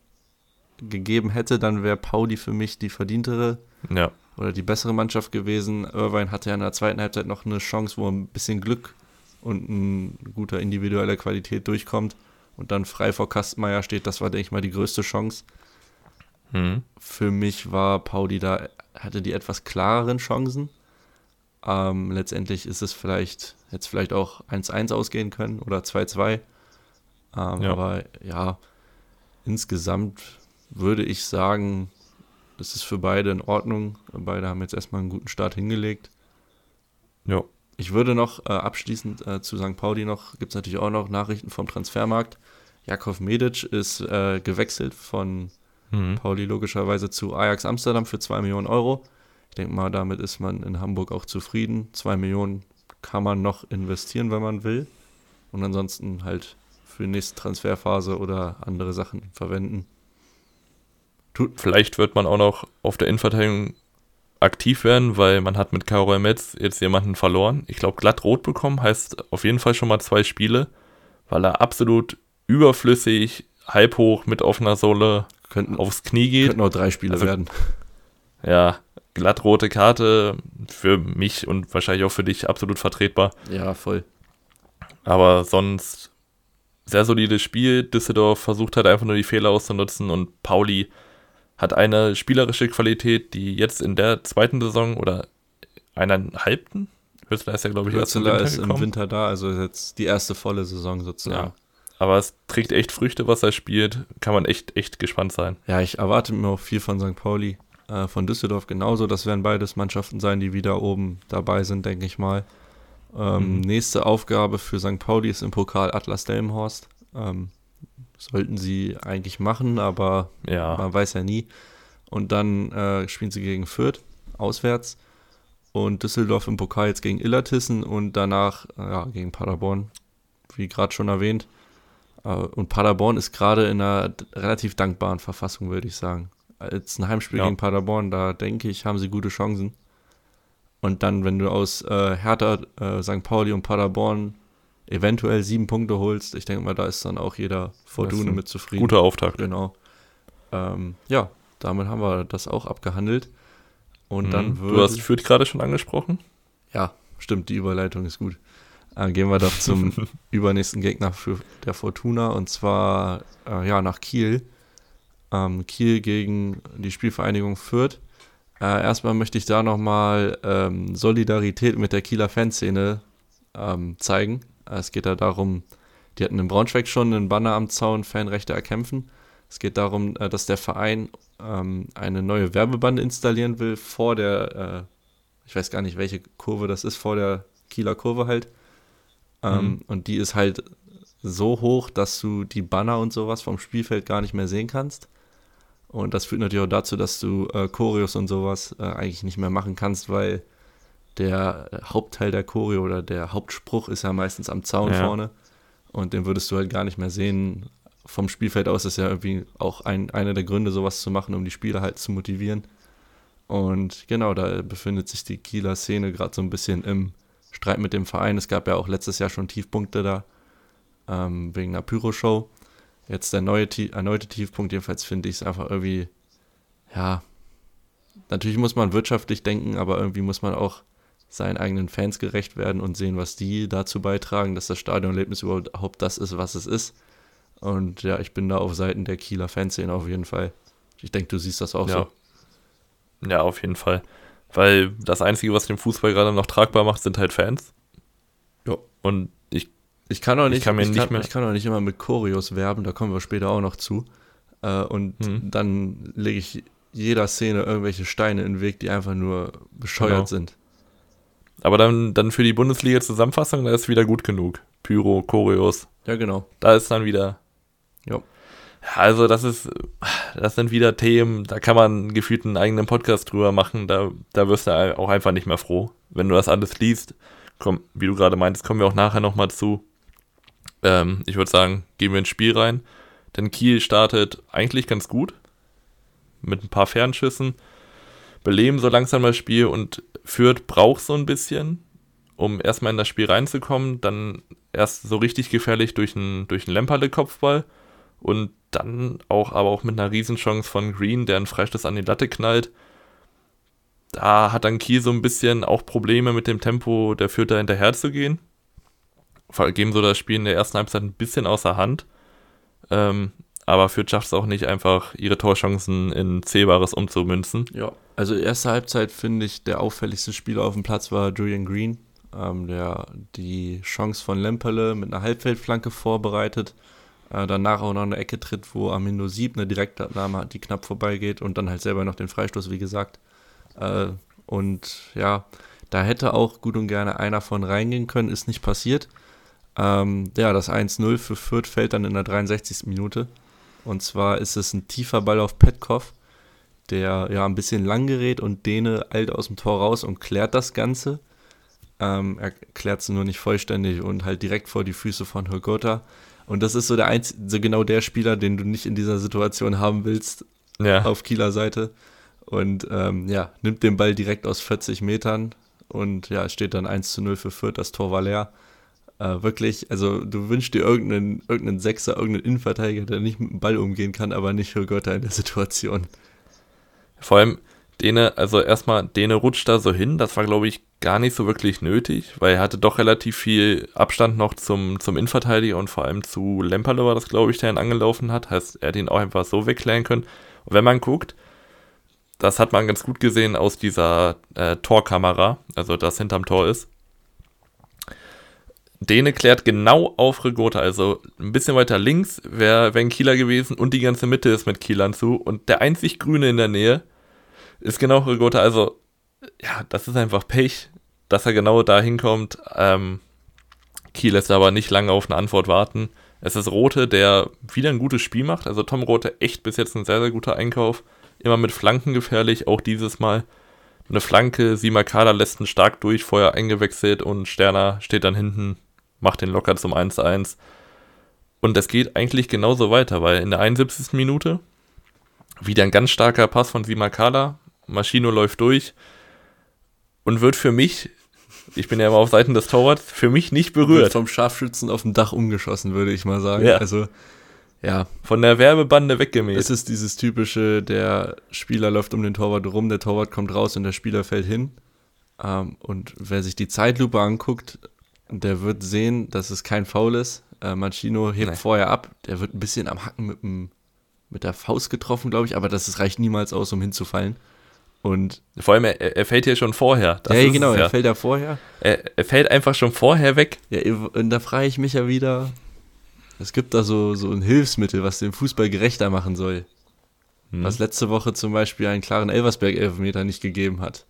gegeben hätte, dann wäre Pauli für mich die verdientere ja. oder die bessere Mannschaft gewesen. Irvine hatte ja in der zweiten Halbzeit noch eine Chance, wo ein bisschen Glück und ein guter individueller Qualität durchkommt und dann frei vor Kastenmeier steht, das war, denke ich mal, die größte Chance. Mhm. Für mich war Pauli da, hatte die etwas klareren Chancen. Ähm, letztendlich ist es vielleicht, jetzt vielleicht auch 1-1 ausgehen können oder 2-2. Ähm, ja. Aber ja, insgesamt würde ich sagen, es ist für beide in Ordnung. Beide haben jetzt erstmal einen guten Start hingelegt. Ja. Ich würde noch äh, abschließend äh, zu St. Pauli noch, gibt es natürlich auch noch Nachrichten vom Transfermarkt. Jakov Medic ist äh, gewechselt von mhm. Pauli logischerweise zu Ajax Amsterdam für 2 Millionen Euro. Ich denke mal, damit ist man in Hamburg auch zufrieden. 2 Millionen kann man noch investieren, wenn man will. Und ansonsten halt für die nächste Transferphase oder andere Sachen verwenden. Tut Vielleicht wird man auch noch auf der Innenverteidigung aktiv werden, weil man hat mit Karol Metz jetzt jemanden verloren. Ich glaube, glatt rot bekommen heißt auf jeden Fall schon mal zwei Spiele, weil er absolut überflüssig, halb hoch mit offener Sohle könnten, aufs Knie geht. Könnten auch drei Spiele also, werden. Ja, glatt rote Karte für mich und wahrscheinlich auch für dich absolut vertretbar. Ja, voll. Aber sonst sehr solides Spiel. Düsseldorf versucht halt einfach nur die Fehler auszunutzen und Pauli hat eine spielerische Qualität, die jetzt in der zweiten Saison oder eineinhalbten, Hürzler ist ja, glaube ich, Hürzler ist gekommen. im Winter da, also jetzt die erste volle Saison sozusagen. Ja. Aber es trägt echt Früchte, was er spielt. Kann man echt, echt gespannt sein. Ja, ich erwarte mir auch viel von St. Pauli. Äh, von Düsseldorf genauso. Das werden beides Mannschaften sein, die wieder oben dabei sind, denke ich mal. Ähm, mhm. Nächste Aufgabe für St. Pauli ist im Pokal Atlas Delmenhorst. Ähm, sollten sie eigentlich machen, aber ja. man weiß ja nie. Und dann äh, spielen sie gegen Fürth auswärts und Düsseldorf im Pokal jetzt gegen Illertissen und danach äh, ja, gegen Paderborn, wie gerade schon erwähnt. Äh, und Paderborn ist gerade in einer relativ dankbaren Verfassung, würde ich sagen. Als ein Heimspiel ja. gegen Paderborn, da denke ich, haben sie gute Chancen. Und dann, wenn du aus äh, Hertha, äh, St. Pauli und Paderborn eventuell sieben Punkte holst, ich denke mal, da ist dann auch jeder Fortune mit zufrieden. Guter Auftakt. Genau. Ähm, ja, damit haben wir das auch abgehandelt. Und mhm. dann würde, Du hast Fürth gerade schon angesprochen? Ja, stimmt, die Überleitung ist gut. Äh, gehen wir doch zum übernächsten Gegner für der Fortuna und zwar äh, ja nach Kiel. Ähm, Kiel gegen die Spielvereinigung Fürth. Äh, erstmal möchte ich da nochmal ähm, Solidarität mit der Kieler Fanszene ähm, zeigen. Es geht da darum, die hatten in Braunschweig schon einen Banner am Zaun, Fanrechte erkämpfen. Es geht darum, äh, dass der Verein ähm, eine neue Werbebande installieren will vor der, äh, ich weiß gar nicht, welche Kurve das ist, vor der Kieler Kurve halt. Ähm, mhm. Und die ist halt so hoch, dass du die Banner und sowas vom Spielfeld gar nicht mehr sehen kannst. Und das führt natürlich auch dazu, dass du äh, Choreos und sowas äh, eigentlich nicht mehr machen kannst, weil der Hauptteil der Choreo oder der Hauptspruch ist ja meistens am Zaun ja. vorne. Und den würdest du halt gar nicht mehr sehen. Vom Spielfeld aus ist ja irgendwie auch ein, einer der Gründe, sowas zu machen, um die Spieler halt zu motivieren. Und genau, da befindet sich die Kieler Szene gerade so ein bisschen im Streit mit dem Verein. Es gab ja auch letztes Jahr schon Tiefpunkte da, ähm, wegen einer Pyro-Show. Jetzt der neue, erneute Tiefpunkt, jedenfalls finde ich es einfach irgendwie, ja, natürlich muss man wirtschaftlich denken, aber irgendwie muss man auch seinen eigenen Fans gerecht werden und sehen, was die dazu beitragen, dass das Stadionerlebnis überhaupt das ist, was es ist. Und ja, ich bin da auf Seiten der Kieler Fanszene auf jeden Fall. Ich denke, du siehst das auch ja. so. Ja, auf jeden Fall. Weil das Einzige, was den Fußball gerade noch tragbar macht, sind halt Fans. Ja. Und ich, kann auch nicht, Ich kann mir ich nicht kann, mehr- ich kann auch nicht immer mit Choreos werben, da kommen wir später auch noch zu. Äh, und Mhm. dann lege ich jeder Szene irgendwelche Steine in den Weg, die einfach nur bescheuert Genau. sind. aber dann, dann für die Bundesliga-Zusammenfassung, da ist wieder gut genug. Pyro, Choreos, Ja, genau. da ist dann wieder. Ja, Also, das ist, das sind wieder Themen, da kann man gefühlt einen eigenen Podcast drüber machen, da, da wirst du auch einfach nicht mehr froh. Wenn du das alles liest, komm, wie du gerade meintest, kommen wir auch nachher nochmal zu. Ähm, ich würde sagen, gehen wir ins Spiel rein. Denn Kiel startet eigentlich ganz gut. Mit ein paar Fernschüssen. Beleben so langsam das Spiel und Fürth braucht so ein bisschen, um erstmal in das Spiel reinzukommen. Dann erst so richtig gefährlich durch einen durch Lemperle-Kopfball. Und dann auch, aber auch mit einer Riesenchance von Green, der einen Freistoß an die Latte knallt. Da hat dann Kiel so ein bisschen auch Probleme mit dem Tempo der Fürther hinterher zu gehen. Geben so das Spiel in der ersten Halbzeit ein bisschen außer Hand. Ähm, aber Fürth schafft es auch nicht, einfach ihre Torchancen in Zählbares umzumünzen. Ja. Also erste Halbzeit finde ich, der auffälligste Spieler auf dem Platz war Julian Green, ähm, der die Chance von Lemperle mit einer Halbfeldflanke vorbereitet. Äh, danach auch noch eine Ecke tritt, wo Armindo Sieb eine Direktabnahme hat, die knapp vorbeigeht und dann halt selber noch den Freistoß, wie gesagt. Äh, und ja, da hätte auch gut und gerne einer von reingehen können, ist nicht passiert. Ähm, ja, das 1-0 für Fürth fällt dann in der 63. Minute. Und zwar ist es ein tiefer Ball auf Petkov, der ja ein bisschen lang gerät und Dene eilt aus dem Tor raus und klärt das Ganze. Ähm, er klärt es nur nicht vollständig und halt direkt vor die Füße von Hogota. Und das ist so der einzige, so genau der Spieler, den du nicht in dieser Situation haben willst, Ja, auf Kieler Seite. Und ähm, ja, nimmt den Ball direkt aus 40 Metern und ja, es steht dann 1 zu 0 für Fürth, das Tor war leer. Äh, wirklich, also du wünschst dir irgendeinen, irgendeinen Sechser, irgendeinen Innenverteidiger, der nicht mit dem Ball umgehen kann, aber nicht für Götter in der Situation. vor allem Dene, also erstmal, Dene rutscht da so hin. Das war, glaube ich, gar nicht so wirklich nötig, weil er hatte doch relativ viel Abstand noch zum, zum Innenverteidiger und vor allem zu Lemperle war das, glaube ich, der ihn angelaufen hat. Heißt, er hätte ihn auch einfach so wegklären können. Und wenn man guckt, das hat man ganz gut gesehen aus dieser äh, Torkamera, also das hinterm Tor ist. Dene klärt genau auf Regota, also ein bisschen weiter links wäre wär ein Kieler gewesen und die ganze Mitte ist mit Kielern zu und der einzig Grüne in der Nähe ist genau Regota, also ja, das ist einfach Pech, dass er genau da hinkommt. Ähm, Kiel lässt aber nicht lange auf eine Antwort warten. Es ist Rote, der wieder ein gutes Spiel macht, also Tom Rote echt bis jetzt ein sehr, sehr guter Einkauf. Immer mit Flanken gefährlich, auch dieses Mal. Eine Flanke, Simakala lässt ihn stark durch, vorher eingewechselt und Sterner steht dann hinten, macht den locker zum 1-1. Und es geht eigentlich genauso weiter, weil in der 71. Minute wieder ein ganz starker Pass von Simakala, Maschino läuft durch und wird für mich, ich bin ja immer auf Seiten des Torwarts, für mich nicht Wird berührt. vom Scharfschützen auf dem Dach umgeschossen, würde ich mal sagen. Ja. Also, ja, Von der Werbebande weggemäht. es ist dieses typische, der Spieler läuft um den Torwart rum, der Torwart kommt raus und der Spieler fällt hin. Ähm, und wer sich die Zeitlupe anguckt, der wird sehen, dass es kein Foul ist. Äh, Machino hebt Nee. vorher ab, der wird ein bisschen am Hacken mit, dem, mit der Faust getroffen, glaube ich, aber das ist- reicht niemals aus, um hinzufallen. Und Vor allem, er, er fällt hier schon vorher. Das ja, genau, er ja. fällt ja vorher. Er, er fällt einfach schon vorher weg. Ja, und da frage ich mich ja wieder, es gibt da so, so ein Hilfsmittel, was den Fußball gerechter machen soll. Hm. Was letzte Woche zum Beispiel einen klaren Elversberg-Elfmeter nicht gegeben hat.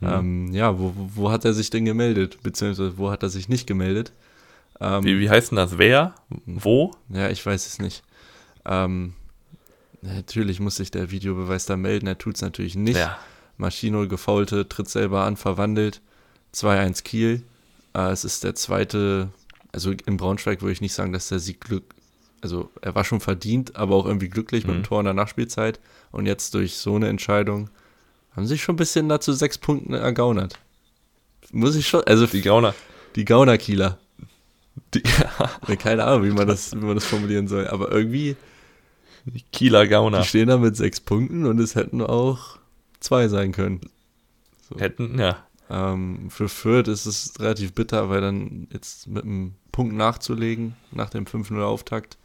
Mhm. Ähm, ja, wo, wo- hat er sich denn gemeldet? Beziehungsweise wo hat er sich nicht gemeldet? Ähm, Wie, wie heißt denn das? Wer? Wo? Ja, ich weiß es nicht. Ähm, natürlich muss sich der Videobeweis da melden, er tut es natürlich nicht. Ja. Maschino gefaulte, tritt selber an, verwandelt. 2-1 Kiel. Äh, es ist der zweite, also in Braunschweig würde ich nicht sagen, dass der Sieg Glück, also er war schon verdient, aber auch irgendwie glücklich mit Mhm. dem Tor in der Nachspielzeit. Und jetzt durch so eine Entscheidung haben sich schon ein bisschen dazu sechs Punkten ergaunert. Muss ich schon, also Die Gauner. die Gauner-Kieler. Keine Ahnung, wie man, das, wie man das formulieren soll. Aber irgendwie, die Kieler Gauner. die stehen da mit sechs Punkten und es hätten auch zwei sein können. Hätten, ja. Ähm, für Fürth ist es relativ bitter, weil dann jetzt mit einem Punkt nachzulegen nach dem 5-0 Auftakt,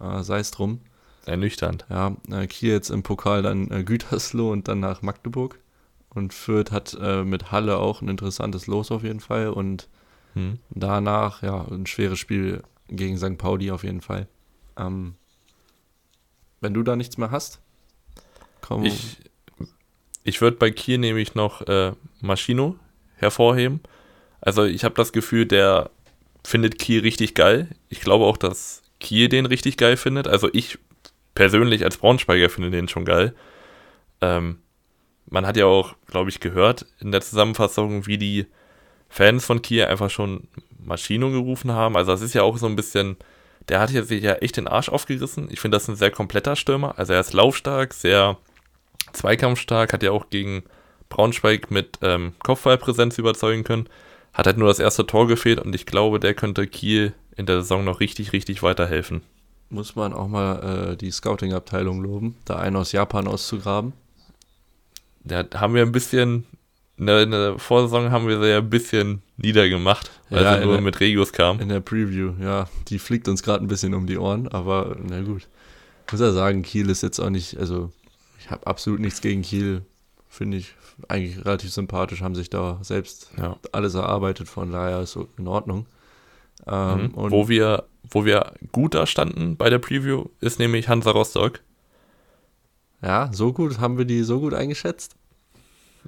äh, sei es drum. Ernüchternd. Ja, äh, Kiel jetzt im Pokal dann äh, Gütersloh und dann nach Magdeburg. Und Fürth hat äh, mit Halle auch ein interessantes Los auf jeden Fall. Und hm. danach, ja, ein schweres Spiel gegen St. Pauli auf jeden Fall. Ähm, wenn du da nichts mehr hast, komm. Ich, ich würde bei Kiel nämlich noch äh, Maschino hervorheben. Also ich habe das Gefühl, der findet Kiel richtig geil. Ich glaube auch, dass Kiel den richtig geil findet. Also ich persönlich als Braunschweiger finde den schon geil. Ähm, man hat ja auch, glaube ich, gehört in der Zusammenfassung, wie die Fans von Kiel einfach schon Maschino gerufen haben. Also das ist ja auch so ein bisschen, der hat hier sich ja echt den Arsch aufgerissen. Ich finde das ein sehr kompletter Stürmer. Also er ist laufstark, sehr zweikampfstark, hat ja auch gegen Braunschweig mit ähm, Kopfballpräsenz überzeugen können. Hat halt nur das erste Tor gefehlt und ich glaube, der könnte Kiel in der Saison noch richtig, richtig weiterhelfen. Muss man auch mal äh, die Scouting-Abteilung loben, da einen aus Japan auszugraben. Da haben wir ein bisschen, in der, in der Vorsaison haben wir sie ja ein bisschen niedergemacht, weil ja, sie nur der, mit Regios kam. In der Preview, ja. Die fliegt uns gerade ein bisschen um die Ohren, aber na gut. Ich muss ja sagen, Kiel ist jetzt auch nicht, also ich habe absolut nichts gegen Kiel. Finde ich eigentlich relativ sympathisch, haben sich da selbst ja. alles erarbeitet, von daher ist so in Ordnung. Ähm, mhm. wo, wir, wo wir gut da standen bei der Preview, ist nämlich Hansa Rostock. Ja, so gut haben wir die so gut eingeschätzt.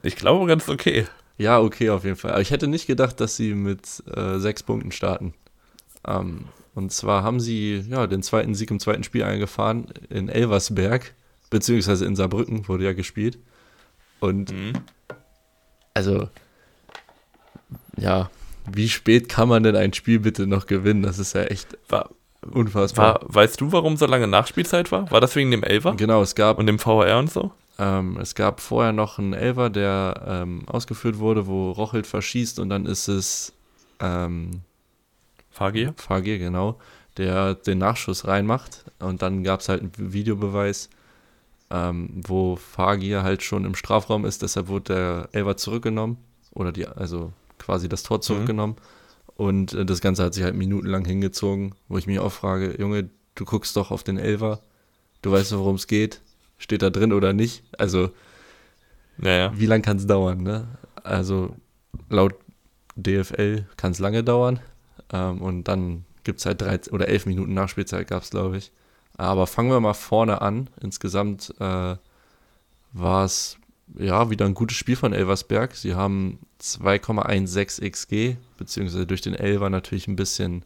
Ich glaube ganz okay. Ja, okay, auf jeden Fall. Aber ich hätte nicht gedacht, dass sie mit äh, sechs Punkten starten. Ähm, und zwar haben sie ja den zweiten Sieg im zweiten Spiel eingefahren in Elversberg, beziehungsweise in Saarbrücken wurde ja gespielt. Und mhm. also, ja, wie spät kann man denn ein Spiel bitte noch gewinnen? Das ist ja echt war, unfassbar. War, weißt du, warum so lange Nachspielzeit war? War das wegen dem Elfer? Genau, es gab. Und dem VR und so? Ähm, es gab vorher noch einen Elfer, der ähm, ausgeführt wurde, wo Rochelt verschießt und dann ist es ähm, Fagier? Fagier, genau, der den Nachschuss reinmacht und dann gab es halt einen Videobeweis, ähm, wo Fagier halt schon im Strafraum ist, deshalb wurde der Elfer zurückgenommen oder die, also quasi das Tor mhm. zurückgenommen. Mhm. Und äh, das Ganze hat sich halt minutenlang hingezogen, wo ich mich auch frage, Junge, du guckst doch auf den Elfer, du weißt doch, worum es geht, steht da drin oder nicht. Also, naja. wie lange kann es dauern, ne? Also, laut DFL kann es lange dauern. Ähm, und dann gibt es halt drei oder elf Minuten Nachspielzeit, gab es, glaube ich. Aber fangen wir mal vorne an. Insgesamt äh, war es ja wieder ein gutes Spiel von Elversberg. Sie haben 2,16 XG, beziehungsweise durch den Elver natürlich ein bisschen,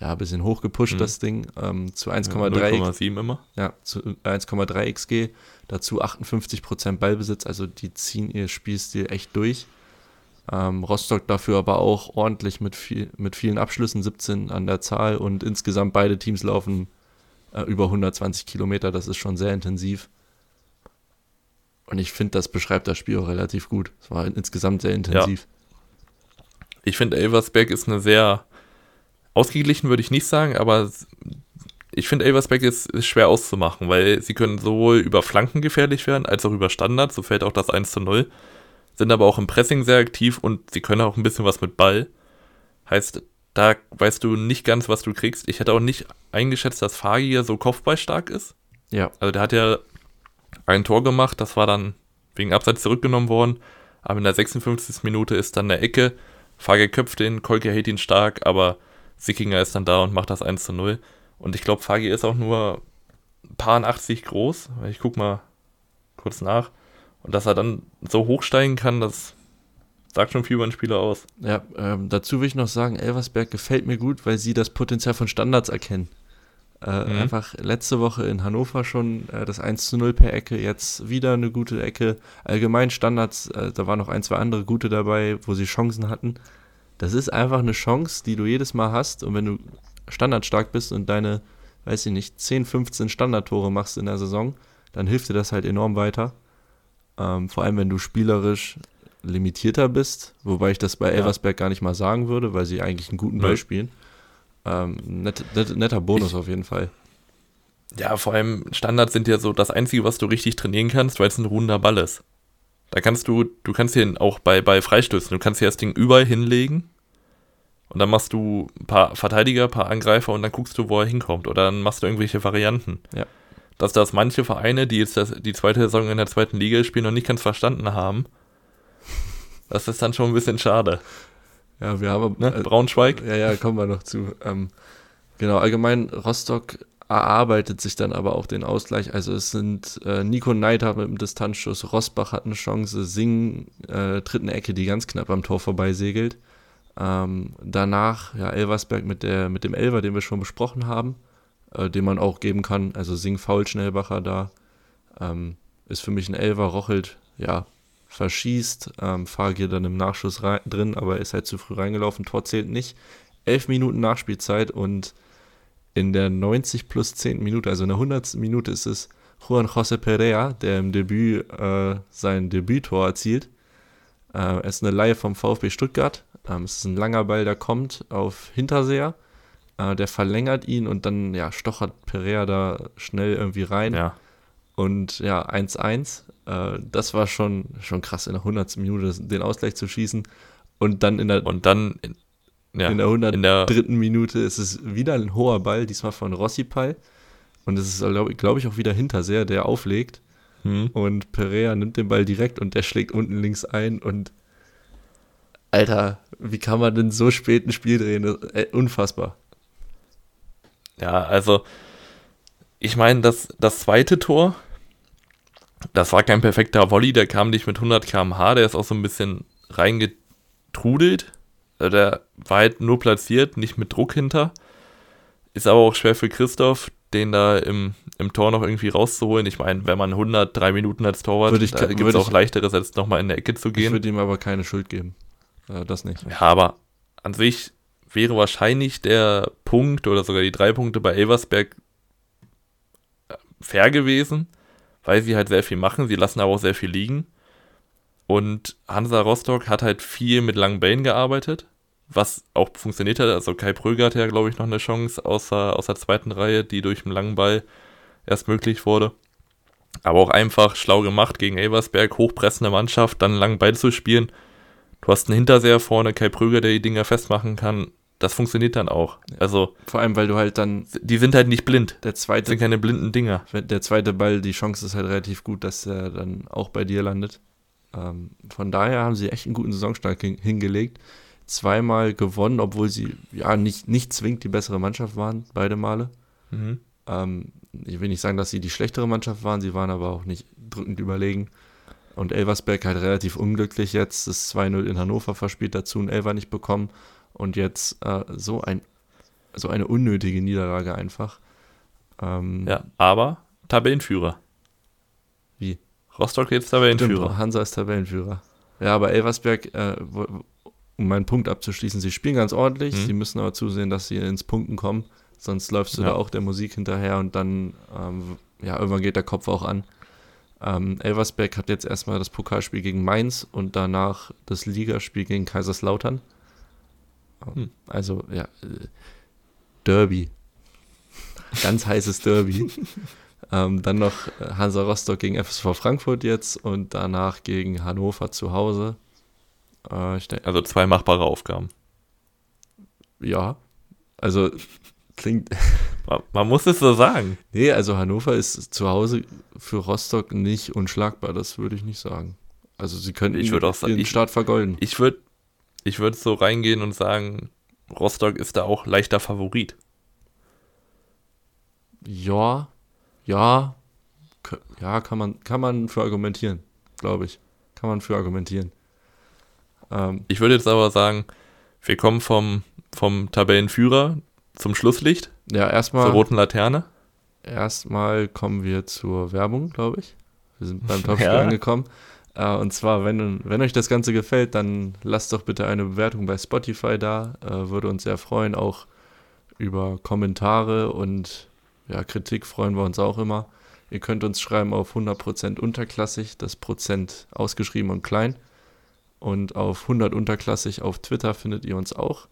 ja, ein bisschen hochgepusht, mhm. das Ding, ähm, zu 1,3 ja, immer. Ja, zu 1,3 XG, dazu 58% Ballbesitz, also die ziehen ihr Spielstil echt durch. Ähm, Rostock dafür aber auch ordentlich mit, viel, mit vielen Abschlüssen, 17 an der Zahl und insgesamt beide Teams laufen äh, über 120 Kilometer, das ist schon sehr intensiv. Und ich finde, das beschreibt das Spiel auch relativ gut. Es war insgesamt sehr intensiv. Ja. Ich finde, Elversberg ist eine sehr ausgeglichen, würde ich nicht sagen, aber ich finde, Elversberg ist, ist, schwer auszumachen, weil sie können sowohl über Flanken gefährlich werden, als auch über Standards. So fällt auch das 1 zu 0. Sind aber auch im Pressing sehr aktiv und sie können auch ein bisschen was mit Ball. Heißt, da weißt du nicht ganz, was du kriegst. Ich hätte auch nicht eingeschätzt, dass Fagier so kopfballstark ist. Ja. Also der hat ja ein Tor gemacht, das war dann wegen Abseits zurückgenommen worden. Aber in der 56. Minute ist dann eine Ecke. Fager köpft ihn, Kolke hält ihn stark, aber Sickinger ist dann da und macht das 1 zu 0. Und ich glaube, Fagi ist auch nur paar 80 groß. Ich guck mal kurz nach. Und dass er dann so hochsteigen kann, das sagt schon viel über den Spieler aus. Ja, ähm, dazu will ich noch sagen, Elversberg gefällt mir gut, weil sie das Potenzial von Standards erkennen. Äh, mhm. Einfach letzte Woche in Hannover schon äh, das 1 zu 0 per Ecke, jetzt wieder eine gute Ecke. Allgemein Standards, äh, da waren noch ein, zwei andere gute dabei, wo sie Chancen hatten. Das ist einfach eine Chance, die du jedes Mal hast. Und wenn du standardstark bist und deine, weiß ich nicht, 10, 15 Standardtore machst in der Saison, dann hilft dir das halt enorm weiter. Ähm, vor allem, wenn du spielerisch limitierter bist, wobei ich das bei Elversberg gar nicht mal sagen würde, weil sie eigentlich einen guten Ball spielen. Ähm, net, net, netter Bonus ich, auf jeden Fall. Ja, vor allem Standards sind ja so das Einzige, was du richtig trainieren kannst, weil es ein ruhender Ball ist. Da kannst du, du kannst hier auch bei, bei Freistößen, du kannst hier das Ding überall hinlegen und dann machst du ein paar Verteidiger, ein paar Angreifer und dann guckst du, wo er hinkommt. Oder dann machst du irgendwelche Varianten. Ja. dass das manche Vereine, die jetzt das, die zweite Saison in der zweiten Liga spielen, noch nicht ganz verstanden haben. Das ist dann schon ein bisschen schade. Ja, wir haben. Ne? Braunschweig? Ja, ja, kommen wir noch zu. Ähm, genau, allgemein, Rostock erarbeitet sich dann aber auch den Ausgleich. Also es sind äh, Nico Neidhardt mit dem Distanzschuss, Rosbach hat eine Chance, Sing äh, tritt eine Ecke, die ganz knapp am Tor vorbeisegelt. Ähm, danach, ja, Elversberg mit, der, mit dem Elver, den wir schon besprochen haben, äh, den man auch geben kann. Also Sing faul Schnellbacher da. Ähm, ist für mich ein Elver, Rochelt, ja, verschießt. Ähm, Fagier dann im Nachschuss rein, drin, aber ist halt zu früh reingelaufen. Tor zählt nicht. Elf Minuten Nachspielzeit und in der 90 plus 10 Minute, also in der 100. Minute ist es Juan José Perea, der im Debüt äh, sein Debüttor erzielt. Äh, es ist eine Laie vom VfB Stuttgart. Ähm, es ist ein langer Ball, der kommt auf Hinterseher. Äh, der verlängert ihn und dann ja, stochert Perea da schnell irgendwie rein. Ja. Und ja, 1-1. Äh, das war schon, schon krass, in der 100. Minute den Ausgleich zu schießen. Und dann in der. Und dann in, ja, in der 103. Minute ist es wieder ein hoher Ball, diesmal von Rossipal. Und es ist, glaube glaub ich, auch wieder Hinterseher, der auflegt. Hm. Und Perea nimmt den Ball direkt und der schlägt unten links ein. Und Alter, wie kann man denn so spät ein Spiel drehen? Äh, unfassbar. Ja, also, ich meine, das, das zweite Tor, das war kein perfekter Volley, der kam nicht mit 100 km/h, der ist auch so ein bisschen reingetrudelt. Äh, der war halt nur platziert, nicht mit Druck hinter. Ist aber auch schwer für Christoph, den da im, im Tor noch irgendwie rauszuholen. Ich meine, wenn man 103 Minuten als Torwart, würde ich, da gibt es auch leichteres, als nochmal in der Ecke zu gehen. Ich würde ihm aber keine Schuld geben. Äh, das nicht. Ja, aber an sich wäre wahrscheinlich der Punkt oder sogar die drei Punkte bei Elversberg äh, fair gewesen, weil sie halt sehr viel machen. Sie lassen aber auch sehr viel liegen. Und Hansa Rostock hat halt viel mit langen Bällen gearbeitet, was auch funktioniert hat. Also Kai Pröger hatte ja, glaube ich, noch eine Chance aus der, aus der zweiten Reihe, die durch einen langen Ball erst möglich wurde. Aber auch einfach schlau gemacht gegen Elversberg, hochpressende Mannschaft, dann langen Ball zu spielen. Du hast einen Hinterseher vorne, Kai Pröger, der die Dinger festmachen kann. Das funktioniert dann auch. Also vor allem, weil du halt dann die sind halt nicht blind. Der zweite das sind keine blinden Dinger. Der zweite Ball, die Chance ist halt relativ gut, dass er dann auch bei dir landet. Ähm, von daher haben sie echt einen guten Saisonstart hingelegt. Zweimal gewonnen, obwohl sie ja nicht, nicht zwingend die bessere Mannschaft waren, beide Male. Mhm. Ähm, ich will nicht sagen, dass sie die schlechtere Mannschaft waren, sie waren aber auch nicht drückend überlegen. Und Elversberg halt relativ unglücklich jetzt, das 2-0 in Hannover verspielt, dazu ein Elver nicht bekommen. Und jetzt äh, so, ein, so eine unnötige Niederlage einfach. Ähm, ja, aber Tabellenführer. Wie? Rostock jetzt Tabellenführer. Stimmt, Hansa ist Tabellenführer. Ja, aber Elversberg, äh, um meinen Punkt abzuschließen, sie spielen ganz ordentlich, mhm. sie müssen aber zusehen, dass sie ins Punkten kommen, sonst läufst du ja. da auch der Musik hinterher und dann, ähm, ja, irgendwann geht der Kopf auch an. Ähm, Elversberg hat jetzt erstmal das Pokalspiel gegen Mainz und danach das Ligaspiel gegen Kaiserslautern. Hm. Also, ja, äh, Derby. Ganz heißes Derby. Ähm, dann noch äh, Hansa Rostock gegen FSV Frankfurt jetzt und danach gegen Hannover zu Hause. Äh, also zwei machbare Aufgaben. Ja, also klingt. Man, man, muss es so sagen. Nee, also Hannover ist zu Hause für Rostock nicht unschlagbar, das würde ich nicht sagen. Also sie könnten ich auch sagen, den ich, Start vergolden. Ich würde ich würd so reingehen und sagen, Rostock ist da auch leichter Favorit. Ja, ja, ja, kann man, kann man für argumentieren, glaube ich. Kann man für argumentieren. Ähm, ich würde jetzt aber sagen, wir kommen vom, vom Tabellenführer zum Schlusslicht. Ja, erstmal. Zur roten Laterne. Erstmal kommen wir zur Werbung, glaube ich. Wir sind beim Topspiel ja. angekommen. Uh, und zwar, wenn, wenn euch das Ganze gefällt, dann lasst doch bitte eine Bewertung bei Spotify da. Uh, würde uns sehr freuen. Auch über Kommentare und ja, Kritik freuen wir uns auch immer. Ihr könnt uns schreiben auf 100% unterklassig, das Prozent ausgeschrieben und klein. Und auf 100 unterklassig auf Twitter findet ihr uns auch.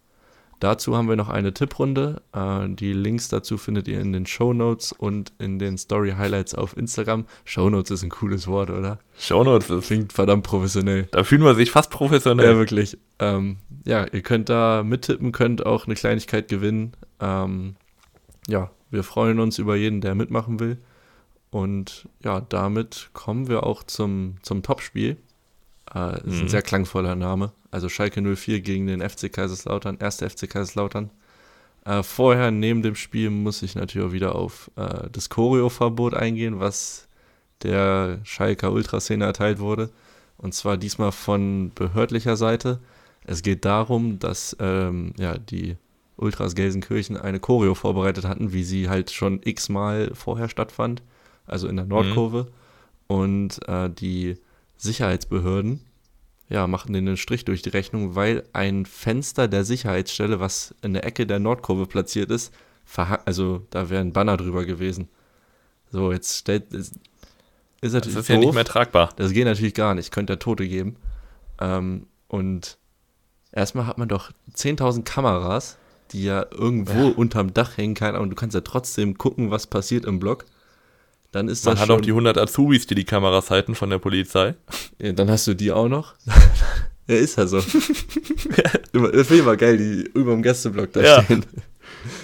Dazu haben wir noch eine Tipprunde. Äh, die Links dazu findet ihr in den Show Notes und in den Story Highlights auf Instagram. Show Notes ist ein cooles Wort, oder? Show Notes das klingt verdammt professionell. Da fühlen wir sich fast professionell. Ja, wirklich. Ähm, ja, ihr könnt da mittippen, könnt auch eine Kleinigkeit gewinnen. Ähm, ja, wir freuen uns über jeden, der mitmachen will. Und ja, damit kommen wir auch zum, zum Topspiel. Äh, ist mhm. ein sehr klangvoller Name. Also Schalke 04 gegen den FC Kaiserslautern, erste FC Kaiserslautern. Äh, vorher, neben dem Spiel, muss ich natürlich auch wieder auf äh, das Choreo-Verbot eingehen, was der Schalker Ultraszene erteilt wurde. Und zwar diesmal von behördlicher Seite. Es geht darum, dass ähm, ja, die Ultras Gelsenkirchen eine Choreo vorbereitet hatten, wie sie halt schon x-mal vorher stattfand, also in der Nordkurve. Mhm. Und äh, die Sicherheitsbehörden ja, machten den Strich durch die Rechnung, weil ein Fenster der Sicherheitsstelle, was in der Ecke der Nordkurve platziert ist, also da wäre ein Banner drüber gewesen. So, jetzt stellt. Ist, ist natürlich das ist doof. ja nicht mehr tragbar. Das geht natürlich gar nicht. Könnte der Tote geben. Ähm, und erstmal hat man doch 10.000 Kameras, die ja irgendwo ja. unterm Dach hängen, keine Ahnung. Du kannst ja trotzdem gucken, was passiert im Block. Dann ist Man das hat auch die 100 Azubis, die die Kameras halten von der Polizei. Ja, dann hast du die auch noch. ja, ist ja so. das finde ich immer geil, die über dem Gästeblock da ja. stehen.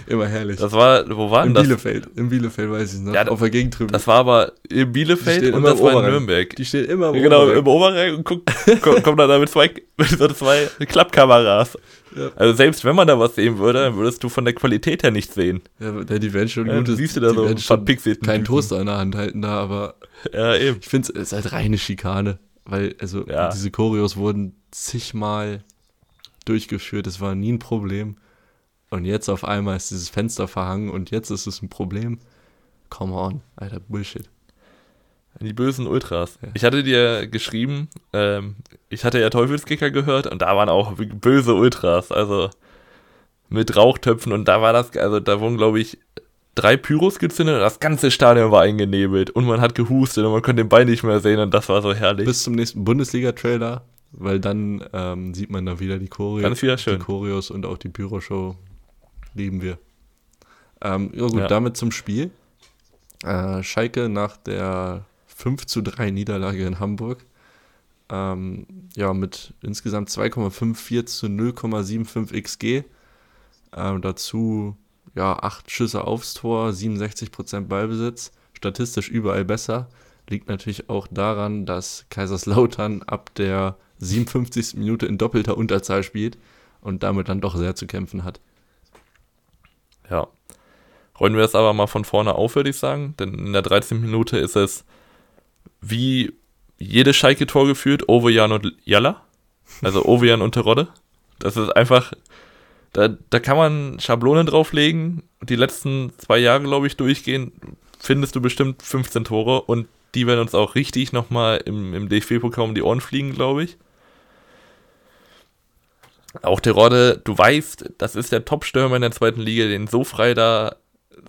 Immer herrlich. Das war, wo war denn das? In Bielefeld. In Bielefeld weiß ich noch. Ja, auf der Gegentribüne. Das war aber in Bielefeld und das war in Nürnberg. Die stehen immer im ja, Genau, im Oberrang und guck, kommt dann da mit zwei, mit so zwei Klappkameras. Ja. Also selbst wenn man da was sehen würde, dann würdest du von der Qualität her nichts sehen. Ja, die werden schon ja, gutes, siehst du da so verpixelt. Kein Toaster in der Hand halten da, aber ja, eben. ich finde es ist halt reine Schikane, weil also ja. diese Choreos wurden zigmal durchgeführt, es war nie ein Problem. Und jetzt auf einmal ist dieses Fenster verhangen und jetzt ist es ein Problem. Come on, alter Bullshit. Die bösen Ultras. Ja. Ich hatte dir geschrieben, ähm, ich hatte ja Teufelskicker gehört und da waren auch böse Ultras, also mit Rauchtöpfen und da war das, also da wurden glaube ich drei Pyros gezündet und das ganze Stadion war eingenebelt und man hat gehustet und man konnte den Bein nicht mehr sehen und das war so herrlich. Bis zum nächsten Bundesliga-Trailer, weil dann ähm, sieht man da wieder die Choreos, Ganz wieder schön. die Choreos und auch die Pyroshow lieben wir. Ähm, ja gut, ja. damit zum Spiel. Äh, Schalke nach der 5 zu 3 Niederlage in Hamburg. Ähm, ja, mit insgesamt 2,54 zu 0,75 XG. Ähm, dazu ja, 8 Schüsse aufs Tor, 67% Ballbesitz. Statistisch überall besser. Liegt natürlich auch daran, dass Kaiserslautern ab der 57. Minute in doppelter Unterzahl spielt und damit dann doch sehr zu kämpfen hat. Ja. Rollen wir das aber mal von vorne auf, würde ich sagen. Denn in der 13. Minute ist es wie jedes Schalke-Tor geführt, Ovejan und Jalla. Also Ovejan und Terodde. Das ist einfach, da, da kann man Schablonen drauflegen. Die letzten zwei Jahre, glaube ich, durchgehen, findest du bestimmt 15 Tore und die werden uns auch richtig nochmal im, im DFB-Pokal um die Ohren fliegen, glaube ich. Auch Terodde, du weißt, das ist der Top-Stürmer in der zweiten Liga, den so frei da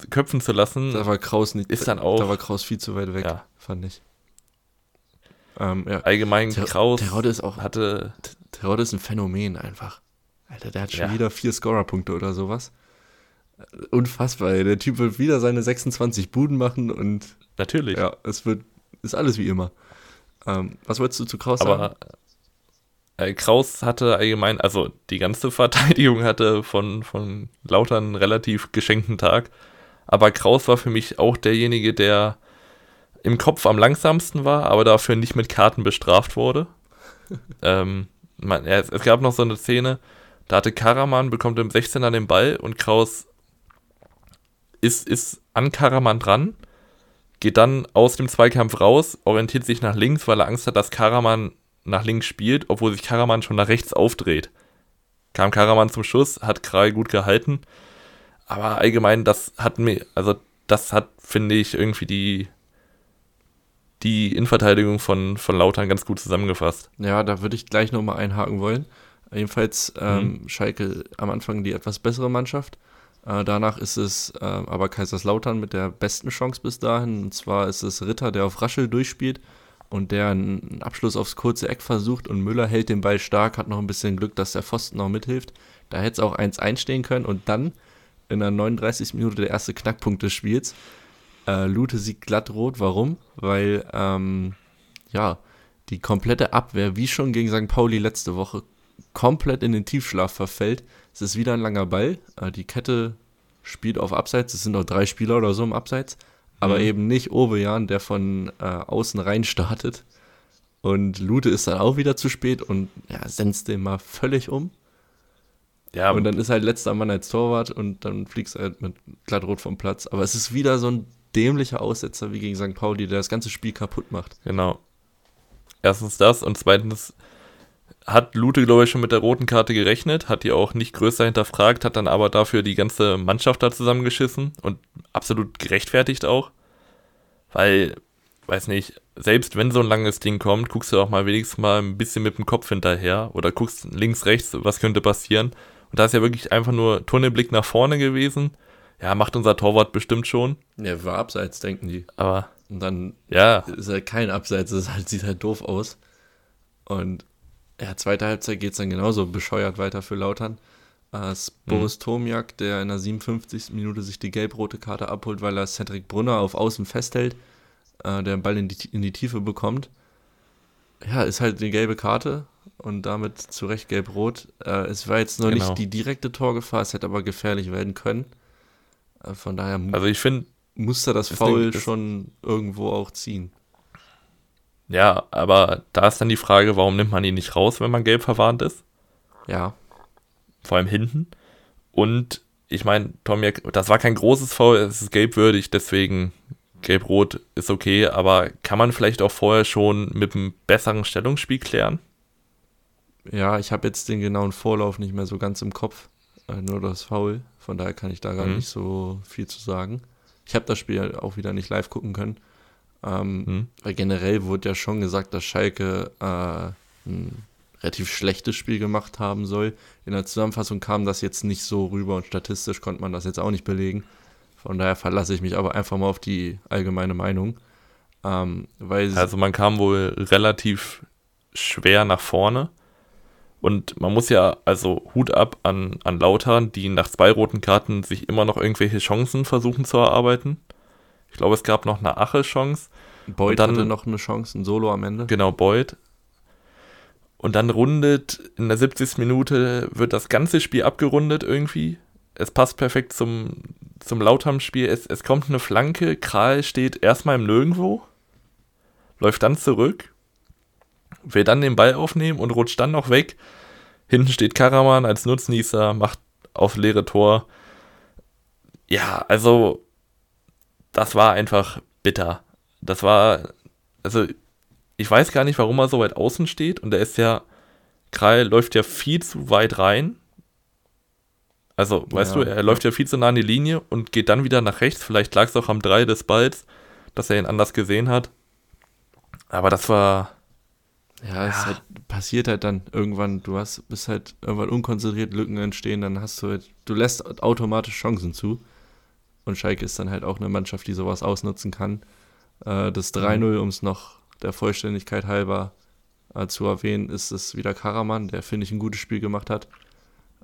köpfen zu lassen. Da war Kraus nicht, ist dann auch, da war Kraus viel zu weit weg, ja. fand ich. Ähm, ja. Allgemein Ter Kraus Terodde ist auch, hatte. Terodde ist ein Phänomen einfach. Alter, der hat schon ja. wieder vier Scorer-Punkte oder sowas. Unfassbar, ey. der Typ wird wieder seine 26 Buden machen und. Natürlich. Ja, es wird, ist alles wie immer. Ähm, was wolltest du zu Kraus Aber, sagen? Äh, Kraus hatte allgemein, also die ganze Verteidigung hatte von, von Lautern einen relativ geschenkten Tag. Aber Kraus war für mich auch derjenige, der im Kopf am langsamsten war, aber dafür nicht mit Karten bestraft wurde. ähm, man, es, es, gab noch so eine Szene, da hatte Karaman, bekommt im 16er den Ball und Kraus ist, ist an Karaman dran, geht dann aus dem Zweikampf raus, orientiert sich nach links, weil er Angst hat, dass Karaman nach links spielt, obwohl sich Karaman schon nach rechts aufdreht. Kam Karaman zum Schuss, hat Kral gut gehalten, aber allgemein, das hat mir, also das hat, finde ich, irgendwie die die Innenverteidigung von, von Lautern ganz gut zusammengefasst. Ja, da würde ich gleich nochmal einhaken wollen. Jedenfalls ähm, mhm. Schalke am Anfang die etwas bessere Mannschaft. Äh, danach ist es äh, aber Kaiserslautern mit der besten Chance bis dahin. Und zwar ist es Ritter, der auf Raschel durchspielt und der einen Abschluss aufs kurze Eck versucht. Und Müller hält den Ball stark, hat noch ein bisschen Glück, dass der Pfosten noch mithilft. Da hätte es auch 1 einstehen können. Und dann in der 39. Minute der erste Knackpunkt des Spiels äh, Lute sieht glatt rot. Warum? Weil, ähm, ja, die komplette Abwehr, wie schon gegen St. Pauli letzte Woche, komplett in den Tiefschlaf verfällt. Es ist wieder ein langer Ball. Äh, die Kette spielt auf Abseits. Es sind noch drei Spieler oder so im Abseits. Aber mhm. eben nicht Ovejan, der von äh, außen rein startet. Und Lute ist dann auch wieder zu spät und ja, senzt den mal völlig um. Ja, und dann ist halt letzter Mann als Torwart und dann fliegst du halt mit glattrot vom Platz. Aber es ist wieder so ein dämlicher Aussetzer wie gegen St. Pauli, der das ganze Spiel kaputt macht. Genau. Erstens das und zweitens hat Lute, glaube ich, schon mit der roten Karte gerechnet, hat die auch nicht größer hinterfragt, hat dann aber dafür die ganze Mannschaft da zusammengeschissen und absolut gerechtfertigt auch. Weil, weiß nicht, selbst wenn so ein langes Ding kommt, guckst du auch mal wenigstens mal ein bisschen mit dem Kopf hinterher oder guckst links, rechts, was könnte passieren. Und da ist ja wirklich einfach nur Tunnelblick nach vorne gewesen. Ja, macht unser Torwart bestimmt schon. Ja, war abseits, denken die. Aber. Und dann ja. ist halt kein Abseits, es halt, sieht halt doof aus. Und ja, zweite Halbzeit geht es dann genauso bescheuert weiter für Lautern. Äh, Boris mhm. Tomiak, der in der 57. Minute sich die gelb-rote Karte abholt, weil er Cedric Brunner auf Außen festhält, äh, der den Ball in die, in die Tiefe bekommt. Ja, ist halt eine gelbe Karte und damit zu Recht gelb-rot. Äh, es war jetzt noch genau. nicht die direkte Torgefahr, es hätte aber gefährlich werden können. Äh, von daher also ich find, musste das Foul schon irgendwo auch ziehen. Ja, aber da ist dann die Frage, warum nimmt man ihn nicht raus, wenn man gelb verwarnt ist? Ja. Vor allem hinten. Und ich meine, Tomiak, das war kein großes Foul, es ist gelbwürdig, deswegen gelb-rot ist okay, aber kann man vielleicht auch vorher schon mit einem besseren Stellungsspiel klären? Ja, ich habe jetzt den genauen Vorlauf nicht mehr so ganz im Kopf, äh, nur das Foul, von daher kann ich da gar mhm. nicht so viel zu sagen. Ich habe das Spiel auch wieder nicht live gucken können. Ähm, hm. Weil generell wurde ja schon gesagt, dass Schalke äh, ein relativ schlechtes Spiel gemacht haben soll. In der Zusammenfassung kam das jetzt nicht so rüber und statistisch konnte man das jetzt auch nicht belegen. Von daher verlasse ich mich aber einfach mal auf die allgemeine Meinung. Ähm, also man kam wohl relativ schwer nach vorne. Und man muss ja, also Hut ab an, an Lautern, die nach zwei roten Karten sich immer noch irgendwelche Chancen versuchen zu erarbeiten. Ich glaube, es gab noch eine Ache-Chance. Boyd dann, hatte noch eine Chance, ein Solo am Ende. Genau, Boyd. Und dann rundet in der 70. Minute, wird das ganze Spiel abgerundet irgendwie. Es passt perfekt zum, zum Lautham-Spiel. Es, es kommt eine Flanke, Kral steht erstmal im Nirgendwo, läuft dann zurück, will dann den Ball aufnehmen und rutscht dann noch weg. Hinten steht Karaman als Nutznießer, macht aufs leere Tor. Ja, also das war einfach bitter. Das war, also ich weiß gar nicht, warum er so weit außen steht und er ist ja, Krall läuft ja viel zu weit rein. Also, weißt ja. du, er läuft ja viel zu nah an die Linie und geht dann wieder nach rechts. Vielleicht lag es auch am 3 des Balls, dass er ihn anders gesehen hat. Aber das war. Ja, es ja. Halt, passiert halt dann irgendwann. Du hast, bist halt irgendwann unkonzentriert, Lücken entstehen, dann hast du halt, du lässt automatisch Chancen zu. Und Schalke ist dann halt auch eine Mannschaft, die sowas ausnutzen kann. Äh, das 3-0, mhm. um es noch der Vollständigkeit halber äh, zu erwähnen, ist es wieder Karaman, der, finde ich, ein gutes Spiel gemacht hat.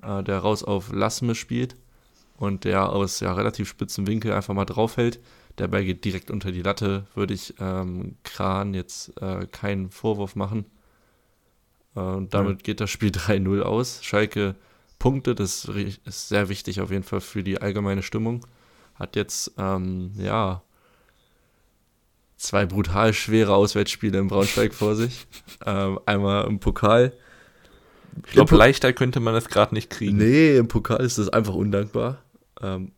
Äh, der raus auf Lassme spielt und der aus ja, relativ spitzen Winkel einfach mal draufhält. Der Ball geht direkt unter die Latte, würde ich ähm, Kran jetzt äh, keinen Vorwurf machen. Äh, und damit mhm. geht das Spiel 3-0 aus. Schalke Punkte, das ist sehr wichtig auf jeden Fall für die allgemeine Stimmung hat jetzt, ähm, ja, zwei brutal schwere Auswärtsspiele in Braunschweig vor sich. Ähm, einmal im Pokal. Ich glaube, leichter könnte man es gerade nicht kriegen. Nee, im Pokal ist das einfach undankbar. Ähm,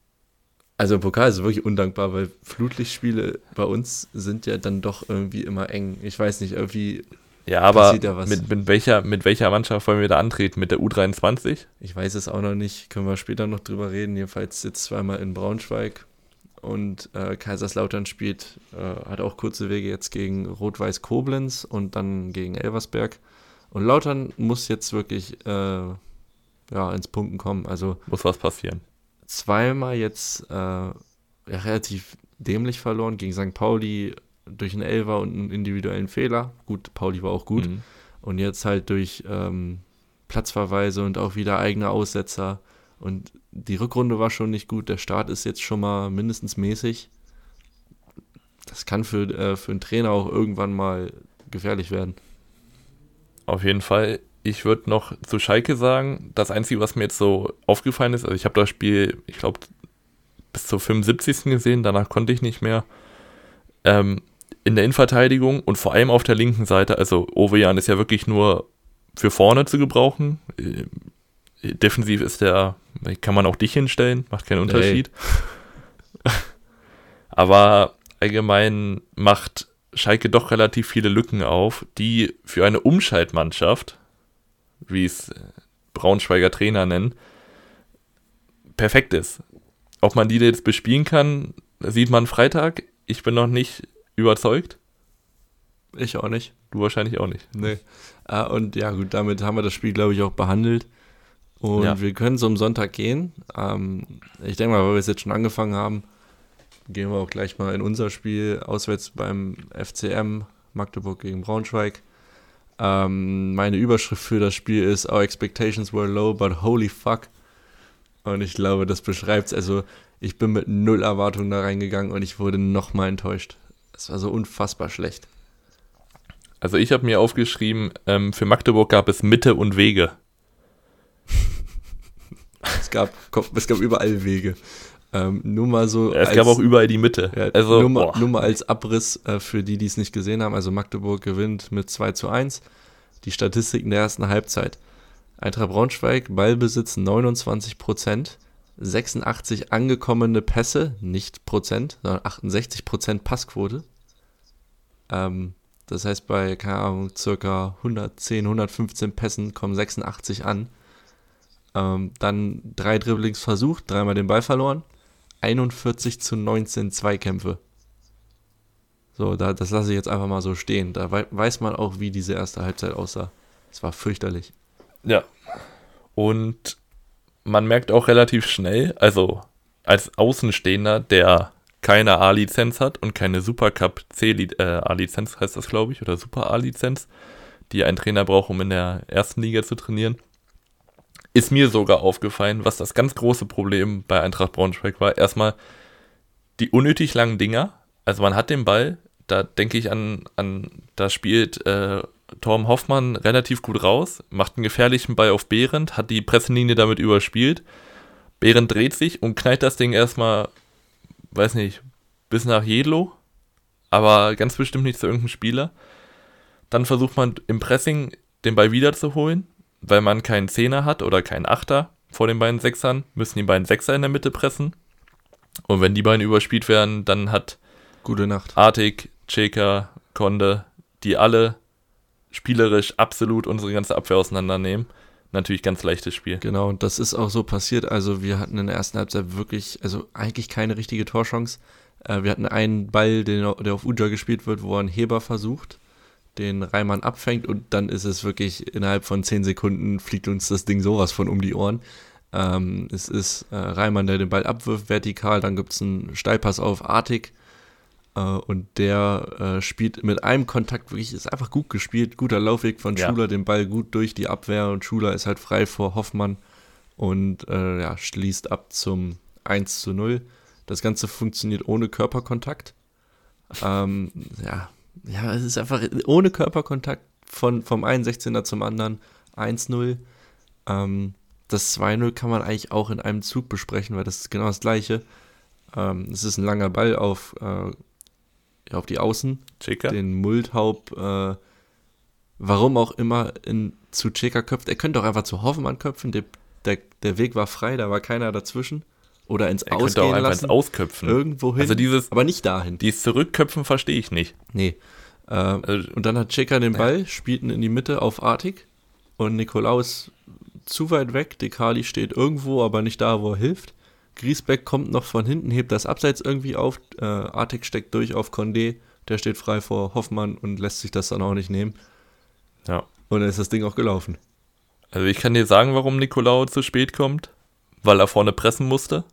also im Pokal ist es wirklich undankbar, weil Flutlichtspiele bei uns sind ja dann doch irgendwie immer eng. Ich weiß nicht, irgendwie ja, aber mit, mit, welcher, mit welcher Mannschaft wollen wir da antreten? Mit der U23? Ich weiß es auch noch nicht. Können wir später noch drüber reden. Jedenfalls jetzt zweimal in Braunschweig. Und äh, Kaiserslautern spielt, äh, hat auch kurze Wege jetzt gegen Rot-Weiß Koblenz und dann gegen Elversberg. Und Lautern muss jetzt wirklich äh, ja, ins Punkten kommen. Also muss was passieren. Zweimal jetzt äh, ja, relativ dämlich verloren gegen St. Pauli durch einen Elfer und einen individuellen Fehler. Gut, Pauli war auch gut. Mhm. Und jetzt halt durch ähm, Platzverweise und auch wieder eigene Aussetzer. Und die Rückrunde war schon nicht gut. Der Start ist jetzt schon mal mindestens mäßig. Das kann für, äh, für einen Trainer auch irgendwann mal gefährlich werden. Auf jeden Fall. Ich würde noch zu Schalke sagen, das Einzige, was mir jetzt so aufgefallen ist, also ich habe das Spiel, ich glaube, bis zur 75. gesehen, danach konnte ich nicht mehr. Ähm, in der Innenverteidigung und vor allem auf der linken Seite, also Ovejan ist ja wirklich nur für vorne zu gebrauchen. Äh, defensiv ist der, kann man auch dich hinstellen, macht keinen Unterschied. Hey. Aber allgemein macht Schalke doch relativ viele Lücken auf, die für eine Umschaltmannschaft, wie es Braunschweiger Trainer nennen, perfekt ist. Ob man die jetzt bespielen kann, sieht man Freitag. Ich bin noch nicht überzeugt. Ich auch nicht. Du wahrscheinlich auch nicht. Nee. Ah, und ja, gut, damit haben wir das Spiel, glaube ich, auch behandelt. Und ja. wir können so am Sonntag gehen. Ähm, ich denke mal, weil wir es jetzt schon angefangen haben, gehen wir auch gleich mal in unser Spiel auswärts beim FCM Magdeburg gegen Braunschweig. Ähm, meine Überschrift für das Spiel ist Our expectations were low, but holy fuck. Und ich glaube, das beschreibt es. Also, ich bin mit null Erwartungen da reingegangen und ich wurde nochmal enttäuscht. Es war so unfassbar schlecht. Also, ich habe mir aufgeschrieben, ähm, für Magdeburg gab es Mitte und Wege. es, gab, es gab überall Wege. Ähm, nur mal so. es als, gab auch überall die Mitte. Ja, also, nur, mal, nur mal als Abriss äh, für die, die es nicht gesehen haben. Also Magdeburg gewinnt mit 2 zu 1. Die Statistiken der ersten Halbzeit. Eintracht Braunschweig, Ballbesitz 29 Prozent, 86 angekommene Pässe, nicht Prozent, sondern 68 Prozent Passquote. Ähm, das heißt, bei, keine Ahnung, circa 110, 115 Pässen kommen 86 an. Ähm, dann drei Dribblings versucht, dreimal den Ball verloren. 41 zu 19 Zweikämpfe. So, da, das lasse ich jetzt einfach mal so stehen. Da weiß man auch, wie diese erste Halbzeit aussah. Es war fürchterlich. Ja. Und man merkt auch relativ schnell, also als Außenstehender, der keine A-Lizenz hat und keine Supercup C-A-Lizenz äh, heißt das, glaube ich, oder Super A-Lizenz, die ein Trainer braucht, um in der ersten Liga zu trainieren, ist mir sogar aufgefallen, was das ganz große Problem bei Eintracht Braunschweig war. Erstmal die unnötig langen Dinger. Also man hat den Ball, da denke ich an, an da spielt äh, Torm Hoffmann relativ gut raus, macht einen gefährlichen Ball auf Behrendt, hat die Pressenlinie damit überspielt. Behrendt dreht sich und knallt das Ding erstmal, weiß nicht, bis nach Jedlo, aber ganz bestimmt nicht zu irgendeinem Spieler. Dann versucht man im Pressing den Ball wiederzuholen, weil man keinen Zehner hat oder keinen Achter vor den beiden Sechsern, müssen die beiden Sechser in der Mitte pressen. Und wenn die beiden überspielt werden, dann hat Gute Nacht. Artig, Cheka, Konde, die alle spielerisch absolut unsere ganze Abwehr auseinandernehmen. Natürlich ganz leichtes Spiel. Genau, und das ist auch so passiert. Also wir hatten in der ersten Halbzeit wirklich, also eigentlich keine richtige Torchance. Äh, wir hatten einen Ball, den, der auf Uja gespielt wird, wo er einen Heber versucht, den Reimann abfängt und dann ist es wirklich innerhalb von 10 Sekunden fliegt uns das Ding sowas von um die Ohren. Ähm, es ist äh, Reimann, der den Ball abwirft vertikal, dann gibt es einen Steilpass auf Artig und der äh, spielt mit einem Kontakt wirklich, ist einfach gut gespielt, guter Laufweg von ja. Schuler, den Ball gut durch die Abwehr und Schuler ist halt frei vor Hoffmann und äh, ja, schließt ab zum 1 zu 0. Das Ganze funktioniert ohne Körperkontakt. Ähm, ja, ja, es ist einfach ohne Körperkontakt von, vom einen 16er zum anderen 1-0. Ähm, das 2-0 kann man eigentlich auch in einem Zug besprechen, weil das ist genau das gleiche. Ähm, es ist ein langer Ball auf äh, auf die Außen. Cheka. Den Multhaupt, äh, warum auch immer, in, zu Cheka köpft. Er könnte auch einfach zu Hoffmann köpfen. Der, der, der Weg war frei, da war keiner dazwischen. Oder ins er Ausgehen auch einfach lassen. ins Ausköpfen. Irgendwo hin. Also dieses, aber nicht dahin. Dieses Zurückköpfen verstehe ich nicht. Nee. Äh, also, und dann hat Cheka den Ball, ja. spielt ihn in die Mitte auf Artig. Und Nikolaus zu weit weg. Dekali steht irgendwo, aber nicht da, wo er hilft. Griesbeck kommt noch von hinten, hebt das Abseits irgendwie auf. Äh, Artig steckt durch auf Condé. Der steht frei vor Hoffmann und lässt sich das dann auch nicht nehmen. Ja. Und dann ist das Ding auch gelaufen. Also ich kann dir sagen, warum Nicolao zu spät kommt. Weil er vorne pressen musste.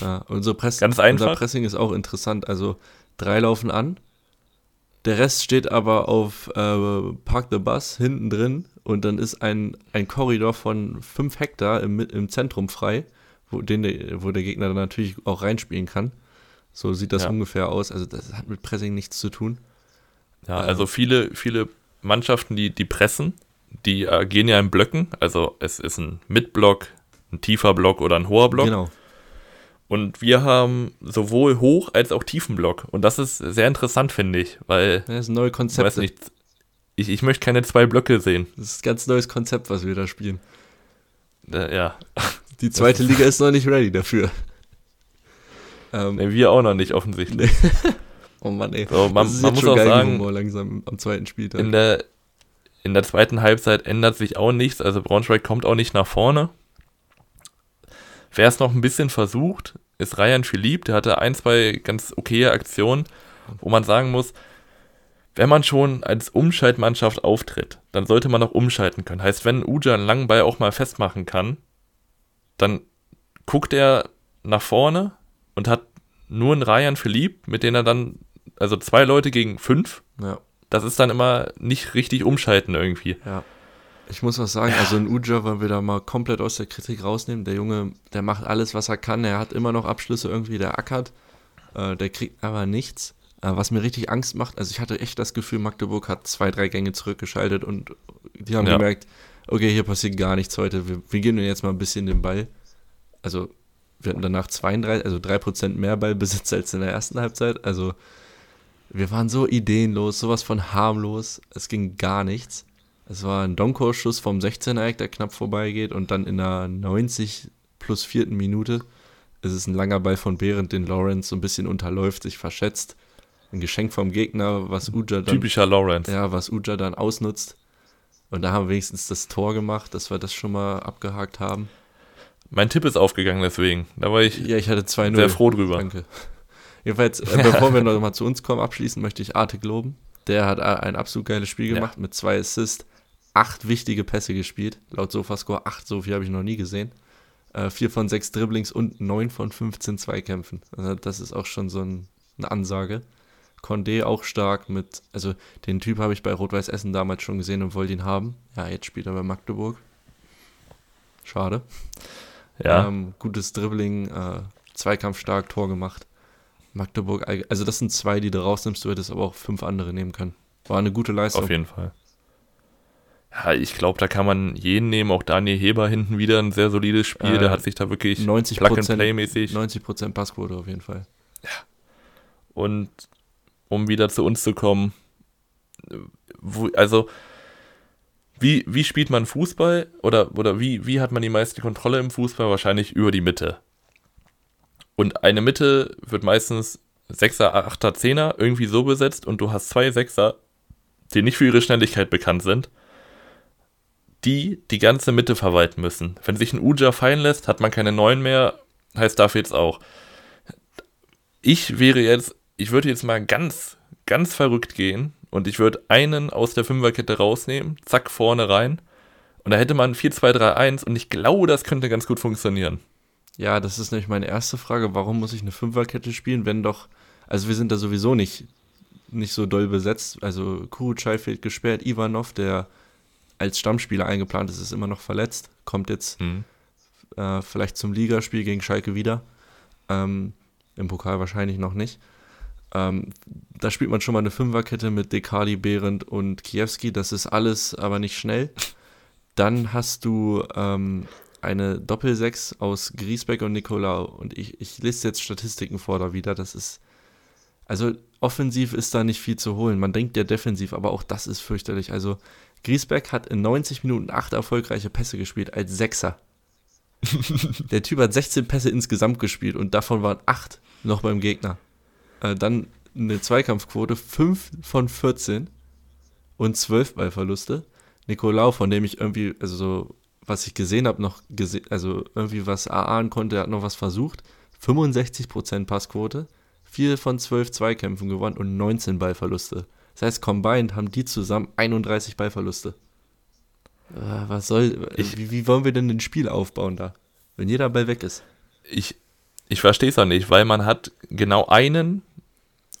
Ja, unser, Press Ganz einfach. unser Pressing ist auch interessant. Also drei laufen an. Der Rest steht aber auf äh, Park the Bus hinten drin und dann ist ein, ein Korridor von fünf Hektar im, im Zentrum frei wo, den, wo der Gegner dann natürlich auch reinspielen kann. So sieht das ja. ungefähr aus. Also das hat mit Pressing nichts zu tun. Ja, also, also viele, viele Mannschaften, die, die pressen, die agieren ja in Blöcken. Also es ist ein Mitblock, ein tiefer Block oder ein hoher Block. Genau. Und wir haben sowohl Hoch- als auch Tiefenblock. Und das ist sehr interessant, finde ich, weil. Das ist ein neues Konzept. Weiß nicht, ich, ich möchte keine zwei Blöcke sehen. Das ist ein ganz neues Konzept, was wir da spielen. Äh, ja. Die zweite Liga ist noch nicht ready dafür. Ähm, nee, wir auch noch nicht, offensichtlich. oh Mann, ey. So, man, man muss auch sagen, langsam am zweiten Spieltag. In der, in der zweiten Halbzeit ändert sich auch nichts. Also Braunschweig kommt auch nicht nach vorne. Wer es noch ein bisschen versucht, ist Ryan Philipp. Der hatte ein, zwei ganz okaye Aktionen, wo man sagen muss, wenn man schon als Umschaltmannschaft auftritt, dann sollte man auch umschalten können. Heißt, wenn Uja einen langen Ball auch mal festmachen kann, dann guckt er nach vorne und hat nur einen Ryan Philipp, mit dem er dann, also zwei Leute gegen fünf. Ja. Das ist dann immer nicht richtig umschalten irgendwie. Ja. Ich muss was sagen, also in Uja wollen wir da mal komplett aus der Kritik rausnehmen. Der Junge, der macht alles, was er kann. Er hat immer noch Abschlüsse irgendwie, der ackert. Äh, der kriegt aber nichts. Äh, was mir richtig Angst macht, also ich hatte echt das Gefühl, Magdeburg hat zwei, drei Gänge zurückgeschaltet und die haben ja. gemerkt, okay, hier passiert gar nichts heute. Wir, wir geben jetzt mal ein bisschen den Ball. Also wir hatten danach 32, also 3% mehr Ballbesitz als in der ersten Halbzeit. Also wir waren so ideenlos, sowas von harmlos. Es ging gar nichts. Es war ein Donko-Schuss vom 16er-Eck, der knapp vorbeigeht und dann in der 90 plus vierten Minute ist es ein langer Ball von Behrendt, den Lawrence so ein bisschen unterläuft, sich verschätzt. Ein Geschenk vom Gegner, was Uja dann. Typischer Lawrence. Ja, was Uja dann ausnutzt. Und da haben wir wenigstens das Tor gemacht, dass wir das schon mal abgehakt haben. Mein Tipp ist aufgegangen, deswegen. Da war ich, ja, ich hatte sehr froh drüber. Danke. Jedenfalls, äh, bevor wir noch mal zu uns kommen, abschließen möchte ich Arte loben. Der hat ein absolut geiles Spiel gemacht ja. mit zwei Assists, acht wichtige Pässe gespielt. Laut Sofascore acht, so viel habe ich noch nie gesehen. Äh, vier von sechs Dribblings und neun von 15 Zweikämpfen. Also das ist auch schon so ein, eine Ansage. Condé auch stark mit, also den Typ habe ich bei Rot-Weiß Essen damals schon gesehen und wollte ihn haben. Ja, jetzt spielt er bei Magdeburg. Schade. Ja. Ähm, gutes Dribbling, äh, Zweikampf stark, Tor gemacht. Magdeburg, also das sind zwei, die du rausnimmst, du hättest aber auch fünf andere nehmen können. War eine gute Leistung. Auf jeden Fall. Ja, ich glaube, da kann man jeden nehmen, auch Daniel Heber hinten wieder ein sehr solides Spiel, äh, der hat sich da wirklich 90 Plug-and-Play-mäßig. 90% Passquote auf jeden Fall. Ja. Und um wieder zu uns zu kommen, wo, also wie, wie spielt man Fußball oder, oder wie, wie hat man die meiste Kontrolle im Fußball? Wahrscheinlich über die Mitte. Und eine Mitte wird meistens Sechser, Achter, Zehner irgendwie so besetzt und du hast zwei Sechser, die nicht für ihre Schnelligkeit bekannt sind, die die ganze Mitte verwalten müssen. Wenn sich ein Uja fallen lässt, hat man keine Neun mehr, heißt dafür jetzt auch. Ich wäre jetzt, ich würde jetzt mal ganz, ganz verrückt gehen und ich würde einen aus der Fünferkette rausnehmen, zack, vorne rein. Und da hätte man 4-2-3-1 und ich glaube, das könnte ganz gut funktionieren. Ja, das ist nämlich meine erste Frage. Warum muss ich eine Fünferkette spielen, wenn doch, also wir sind da sowieso nicht, nicht so doll besetzt. Also Kurucay fehlt gesperrt, Ivanov, der als Stammspieler eingeplant ist, ist immer noch verletzt, kommt jetzt mhm. äh, vielleicht zum Ligaspiel gegen Schalke wieder. Ähm, Im Pokal wahrscheinlich noch nicht. Ähm, da spielt man schon mal eine Fünferkette mit Dekali, Behrendt und Kiewski. Das ist alles aber nicht schnell. Dann hast du ähm, eine Doppelsechs aus Griesbeck und Nicolau. Und ich, ich lese jetzt Statistiken vor da wieder. Das ist. Also offensiv ist da nicht viel zu holen. Man denkt ja defensiv, aber auch das ist fürchterlich. Also Griesbeck hat in 90 Minuten acht erfolgreiche Pässe gespielt als Sechser. Der Typ hat 16 Pässe insgesamt gespielt und davon waren acht noch beim Gegner. Äh, dann eine Zweikampfquote 5 von 14 und 12 Ballverluste. Nicolau, von dem ich irgendwie, also so, was ich gesehen habe, noch gesehen, also irgendwie was erahnen konnte, hat noch was versucht. 65% Passquote, 4 von 12 Zweikämpfen gewonnen und 19 Ballverluste. Das heißt, combined haben die zusammen 31 Ballverluste. Äh, was soll, ich, wie, wie wollen wir denn ein Spiel aufbauen da, wenn jeder Ball weg ist? Ich, ich verstehe es auch nicht, weil man hat genau einen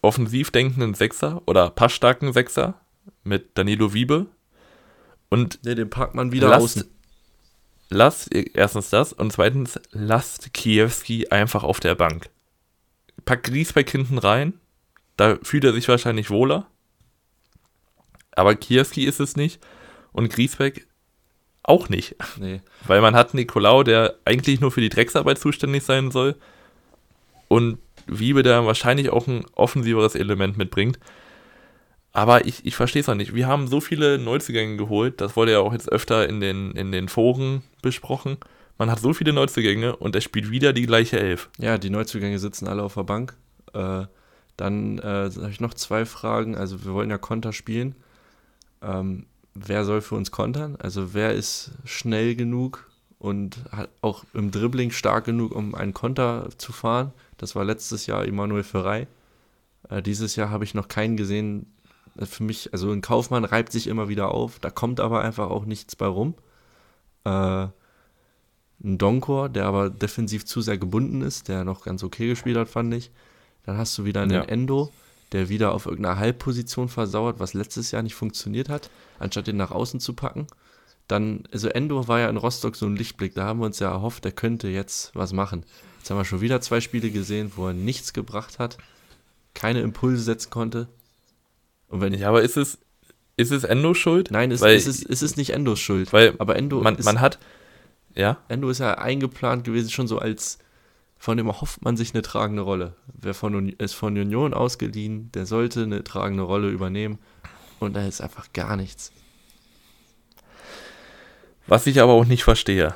offensiv denkenden Sechser oder passstarken Sechser mit Danilo Wiebe. Und nee, den packt man wieder lasst, außen. Lasst, erstens das und zweitens, lasst Kiewski einfach auf der Bank. Packt Griesbeck hinten rein, da fühlt er sich wahrscheinlich wohler. Aber Kiewski ist es nicht und Griesbeck auch nicht. Nee. Weil man hat Nikolaou, der eigentlich nur für die Drecksarbeit zuständig sein soll, und Wiebe da wahrscheinlich auch ein offensiveres Element mitbringt. Aber ich, ich verstehe es auch nicht. Wir haben so viele Neuzugänge geholt, das wurde ja auch jetzt öfter in den, in den Foren besprochen. Man hat so viele Neuzugänge und er spielt wieder die gleiche Elf. Ja, die Neuzugänge sitzen alle auf der Bank. Äh, dann äh, habe ich noch zwei Fragen. Also wir wollen ja Konter spielen. Ähm, wer soll für uns kontern? Also wer ist schnell genug und auch im Dribbling stark genug, um einen Konter zu fahren? Das war letztes Jahr Emanuel Ferrei. Äh, dieses Jahr habe ich noch keinen gesehen. Äh, für mich, also ein Kaufmann reibt sich immer wieder auf, da kommt aber einfach auch nichts bei rum. Äh, ein Donkor, der aber defensiv zu sehr gebunden ist, der noch ganz okay gespielt hat, fand ich. Dann hast du wieder einen ja. Endo, der wieder auf irgendeiner Halbposition versauert, was letztes Jahr nicht funktioniert hat, anstatt den nach außen zu packen. Dann, also Endo war ja in Rostock so ein Lichtblick, da haben wir uns ja erhofft, der könnte jetzt was machen. Jetzt haben wir schon wieder zwei Spiele gesehen, wo er nichts gebracht hat, keine Impulse setzen konnte. Und wenn ja, aber ist es, ist es Endo schuld? Nein, es, weil, es, ist, es ist nicht Endos Schuld. Weil aber Endo man, ist, man hat, ja. Endo ist ja eingeplant gewesen, schon so als, von dem erhofft man sich eine tragende Rolle. Wer von, ist von Union ausgeliehen, der sollte eine tragende Rolle übernehmen. Und da ist einfach gar nichts. Was ich aber auch nicht verstehe.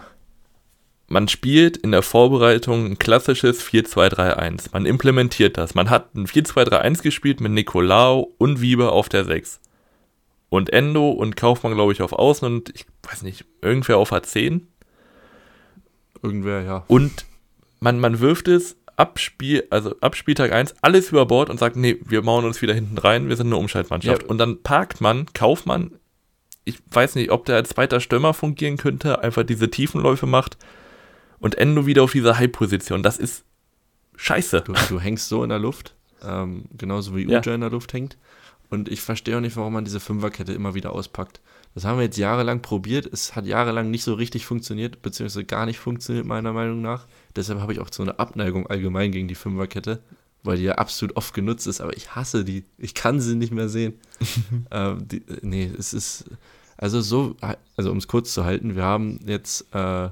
Man spielt in der Vorbereitung ein klassisches 4-2-3-1. Man implementiert das. Man hat ein 4-2-3-1 gespielt mit Nicolao und Wiebe auf der 6. Und Endo und Kaufmann, glaube ich, auf Außen und ich weiß nicht, irgendwer auf A10. Irgendwer, ja. Und man, man wirft es ab, Spiel, also ab Spieltag 1 alles über Bord und sagt, nee, wir bauen uns wieder hinten rein, wir sind eine Umschaltmannschaft. Ja. Und dann parkt man, Kaufmann, ich weiß nicht, ob der als zweiter Stürmer fungieren könnte, einfach diese Tiefenläufe macht und Endo wieder auf dieser High-Position. Das ist scheiße. Du, du, hängst so in der Luft, ähm, genauso wie Uja ja. in der Luft hängt. Und ich verstehe auch nicht, warum man diese Fünferkette immer wieder auspackt. Das haben wir jetzt jahrelang probiert. Es hat jahrelang nicht so richtig funktioniert, beziehungsweise gar nicht funktioniert, meiner Meinung nach. Deshalb habe ich auch so eine Abneigung allgemein gegen die Fünferkette, weil die ja absolut oft genutzt ist. Aber ich hasse die. Ich kann sie nicht mehr sehen. ähm, die, nee, es ist. Also, so, also um es kurz zu halten, wir haben jetzt äh,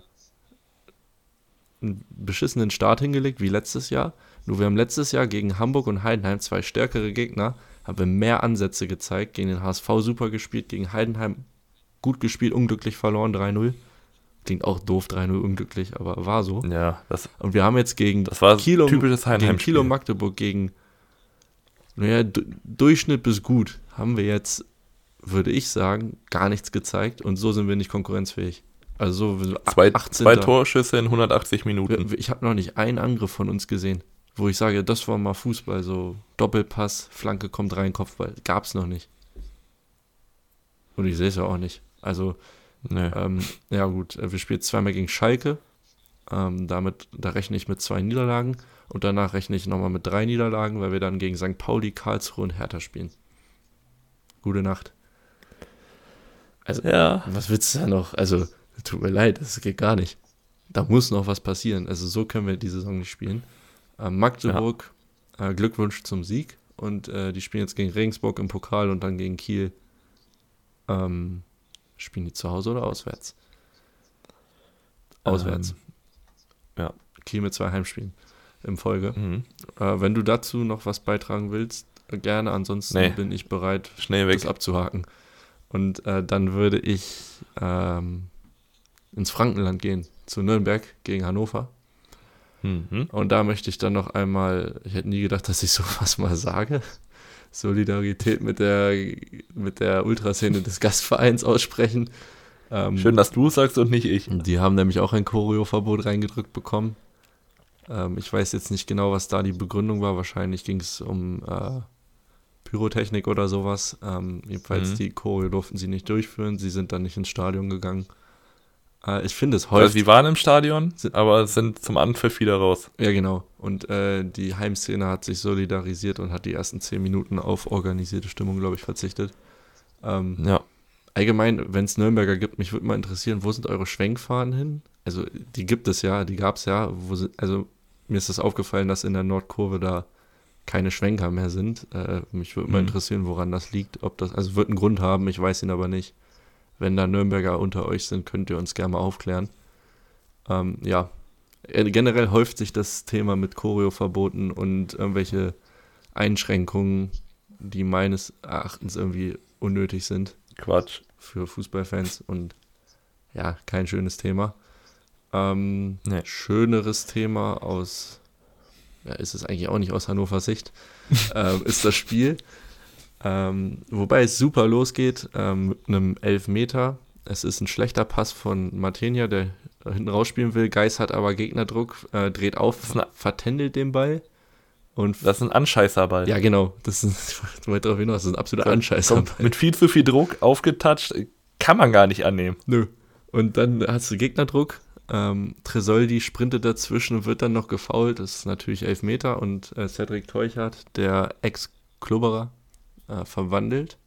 einen beschissenen Start hingelegt, wie letztes Jahr. Nur wir haben letztes Jahr gegen Hamburg und Heidenheim zwei stärkere Gegner haben wir mehr Ansätze gezeigt, gegen den HSV super gespielt, gegen Heidenheim gut gespielt, unglücklich verloren, 3-0. Klingt auch doof, 3-0 unglücklich, aber war so. Ja, das, und wir haben jetzt gegen das war Kilo, typisches gegen Kilo Magdeburg gegen naja, Durchschnitt bis gut haben wir jetzt, würde ich sagen, gar nichts gezeigt und so sind wir nicht konkurrenzfähig. Also so zwei, zwei Torschüsse in 180 Minuten. Ich habe noch nicht einen Angriff von uns gesehen wo ich sage, das war mal Fußball, so Doppelpass, Flanke kommt rein, Kopfball. Gab es noch nicht. Und ich sehe es ja auch nicht. Also, nee. ähm, ja gut, äh, wir spielen zweimal gegen Schalke. Ähm, damit, da rechne ich mit zwei Niederlagen. Und danach rechne ich nochmal mit drei Niederlagen, weil wir dann gegen St. Pauli, Karlsruhe und Hertha spielen. Gute Nacht. Also, ja. was willst du da noch? Also, tut mir leid, das geht gar nicht. Da muss noch was passieren. Also, so können wir die Saison nicht spielen. Äh, Magdeburg, ja. äh, Glückwunsch zum Sieg. Und äh, die spielen jetzt gegen Regensburg im Pokal und dann gegen Kiel. Ähm, spielen die zu Hause oder auswärts? Auswärts. Ähm, ja. Kiel mit zwei Heimspielen im Folge. Mhm. Äh, wenn du dazu noch was beitragen willst, gerne. Ansonsten nee. bin ich bereit, Schnell weg. das abzuhaken. Und äh, dann würde ich ähm, ins Frankenland gehen, zu Nürnberg gegen Hannover. Mhm. Und da möchte ich dann noch einmal, ich hätte nie gedacht, dass ich sowas mal sage, Solidarität mit der, mit der Ultraszene des Gastvereins aussprechen. Ähm, Schön, dass du es sagst und nicht ich. Die haben nämlich auch ein Choreo-Verbot reingedrückt bekommen. Ähm, ich weiß jetzt nicht genau, was da die Begründung war. Wahrscheinlich ging es um äh, Pyrotechnik oder sowas. Ähm, jedenfalls mhm. die Choreo durften sie nicht durchführen. Sie sind dann nicht ins Stadion gegangen. Äh, ich finde es häufig. Also sie waren im Stadion, aber sind zum Anpfiff wieder raus. Ja, genau. Und äh, die Heimszene hat sich solidarisiert und hat die ersten zehn Minuten auf organisierte Stimmung, glaube ich, verzichtet. Ähm, ja. Allgemein, wenn es Nürnberger gibt, mich würde mal interessieren, wo sind eure Schwenkfahnen hin? Also, die gibt es ja, die gab es ja. Sind, also, mir ist das aufgefallen, dass in der Nordkurve da keine Schwenker mehr sind. Äh, mich würde mhm. mal interessieren, woran das liegt. Ob das, also wird einen Grund haben, ich weiß ihn aber nicht. Wenn da Nürnberger unter euch sind, könnt ihr uns gerne mal aufklären. Ähm, ja, äh, generell häuft sich das Thema mit Choreo-Verboten und irgendwelche Einschränkungen, die meines Erachtens irgendwie unnötig sind. Quatsch. Für Fußballfans und ja, kein schönes Thema. Ähm, nee. Schöneres Thema aus, ja, ist es eigentlich auch nicht aus Hannovers Sicht, ähm, ist das Spiel. Ähm, wobei es super losgeht ähm, mit einem Elfmeter. Es ist ein schlechter Pass von Martenia, der hinten rausspielen will. Geis hat aber Gegnerdruck, äh, dreht auf, vertändelt den Ball. Und das ist ein Anscheißerball. Ja, genau. Das ist, ich darauf hinaus, das ist ein absoluter Anscheißerball. Mit viel zu viel Druck aufgetatscht, kann man gar nicht annehmen. Nö. Und dann hast du Gegnerdruck. Ähm, Tresoldi sprintet dazwischen und wird dann noch gefault. Das ist natürlich Elfmeter. Und äh, Cedric Teuchert, der Ex-Klubberer, äh, verwandelt.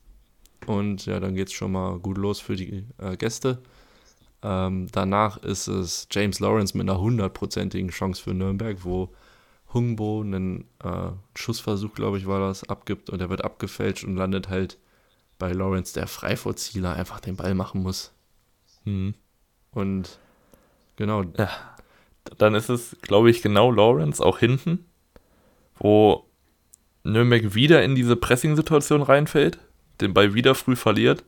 Und ja, dann geht es schon mal gut los für die äh, Gäste. Ähm, danach ist es James Lawrence mit einer hundertprozentigen Chance für Nürnberg, wo Hungbo einen äh, Schussversuch, glaube ich, war das, abgibt und er wird abgefälscht und landet halt bei Lawrence, der Freivorzieher einfach den Ball machen muss. Mhm. Und genau. Ja, dann ist es, glaube ich, genau Lawrence auch hinten, wo Nürnberg wieder in diese Pressing-Situation reinfällt, den Ball wieder früh verliert.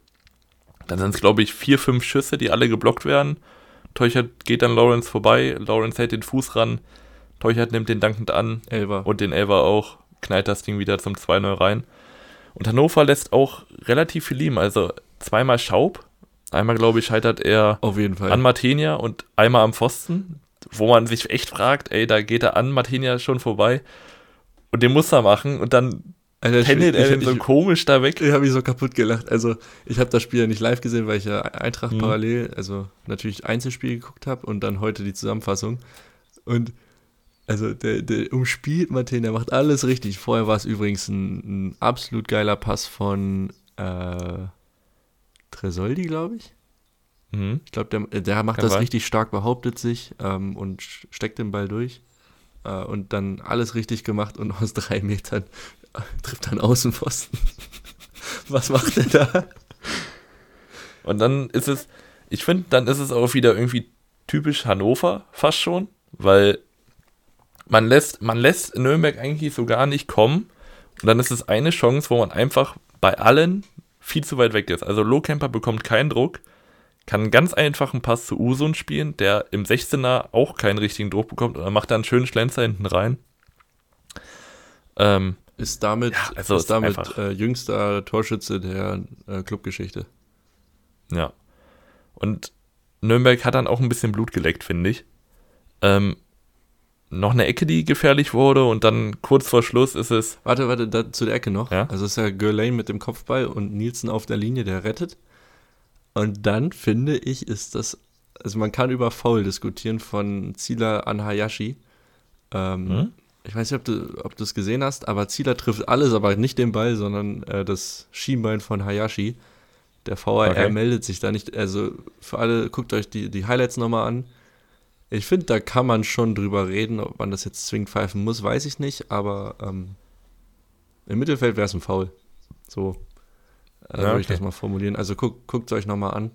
Dann sind es, glaube ich, vier, fünf Schüsse, die alle geblockt werden. Teuchert geht dann Lawrence vorbei, Lawrence hält den Fuß ran, Teuchert nimmt den dankend an Elver. und den Elver auch, knallt das Ding wieder zum 2-0 rein. Und Hannover lässt auch relativ viel lieben, also zweimal Schaub, einmal glaube ich scheitert er an Martenia und einmal am Pfosten, wo man sich echt fragt, ey, da geht er an Martenia schon vorbei und den muss er machen und dann Alter, pendelt er so komisch da weg. Ich habe mich so kaputt gelacht. Also, ich habe das Spiel ja nicht live gesehen, weil ich ja Eintracht mhm. parallel, also natürlich Einzelspiel geguckt habe und dann heute die Zusammenfassung. Und also, der, der umspielt Martin, der macht alles richtig. Vorher war es übrigens ein, ein, absolut geiler Pass von äh, Tresoldi, glaube ich. Mhm. Ich glaube, der, der macht Kann das sein. richtig stark, behauptet sich ähm, und steckt den Ball durch. Äh, und dann alles richtig gemacht und aus drei Metern trifft dann Außenpfosten. Was macht er da? Und dann ist es, ich finde, dann ist es auch wieder irgendwie typisch Hannover fast schon, weil man lässt, man lässt Nürnberg eigentlich so gar nicht kommen. Und dann ist es eine Chance, wo man einfach bei allen viel zu weit weg ist. Also Lohkemper bekommt keinen Druck, kann einen ganz einfachen Pass zu Usun spielen, der im 16er auch keinen richtigen Druck bekommt und er macht dann einen schönen Schlenzer hinten rein. Ähm, ist damit, ja, also ist damit äh, jüngster Torschütze der äh, Clubgeschichte. Ja. Und Nürnberg hat dann auch ein bisschen Blut geleckt, finde ich. Ähm, noch eine Ecke, die gefährlich wurde und dann kurz vor Schluss ist es. Warte, warte, da, zu der Ecke noch. Ja? Also ist ja Gurlane mit dem Kopfball und Nielsen auf der Linie, der rettet. Und dann finde ich, ist das. Also man kann über Foul diskutieren von Zila an Hayashi. Ähm, hm? Ich weiß nicht, ob du, ob es gesehen hast, aber Zila trifft alles, aber nicht den Ball, sondern äh, das Schienbein von Hayashi. Der VAR okay. meldet sich da nicht. Also für alle, guckt euch die, die Highlights nochmal an. Ich finde, da kann man schon drüber reden, ob man das jetzt zwingend pfeifen muss, weiß ich nicht, aber ähm, im Mittelfeld wäre es ein Foul. So ja, würde ich das mal formulieren. Also guck, guckt es euch nochmal an.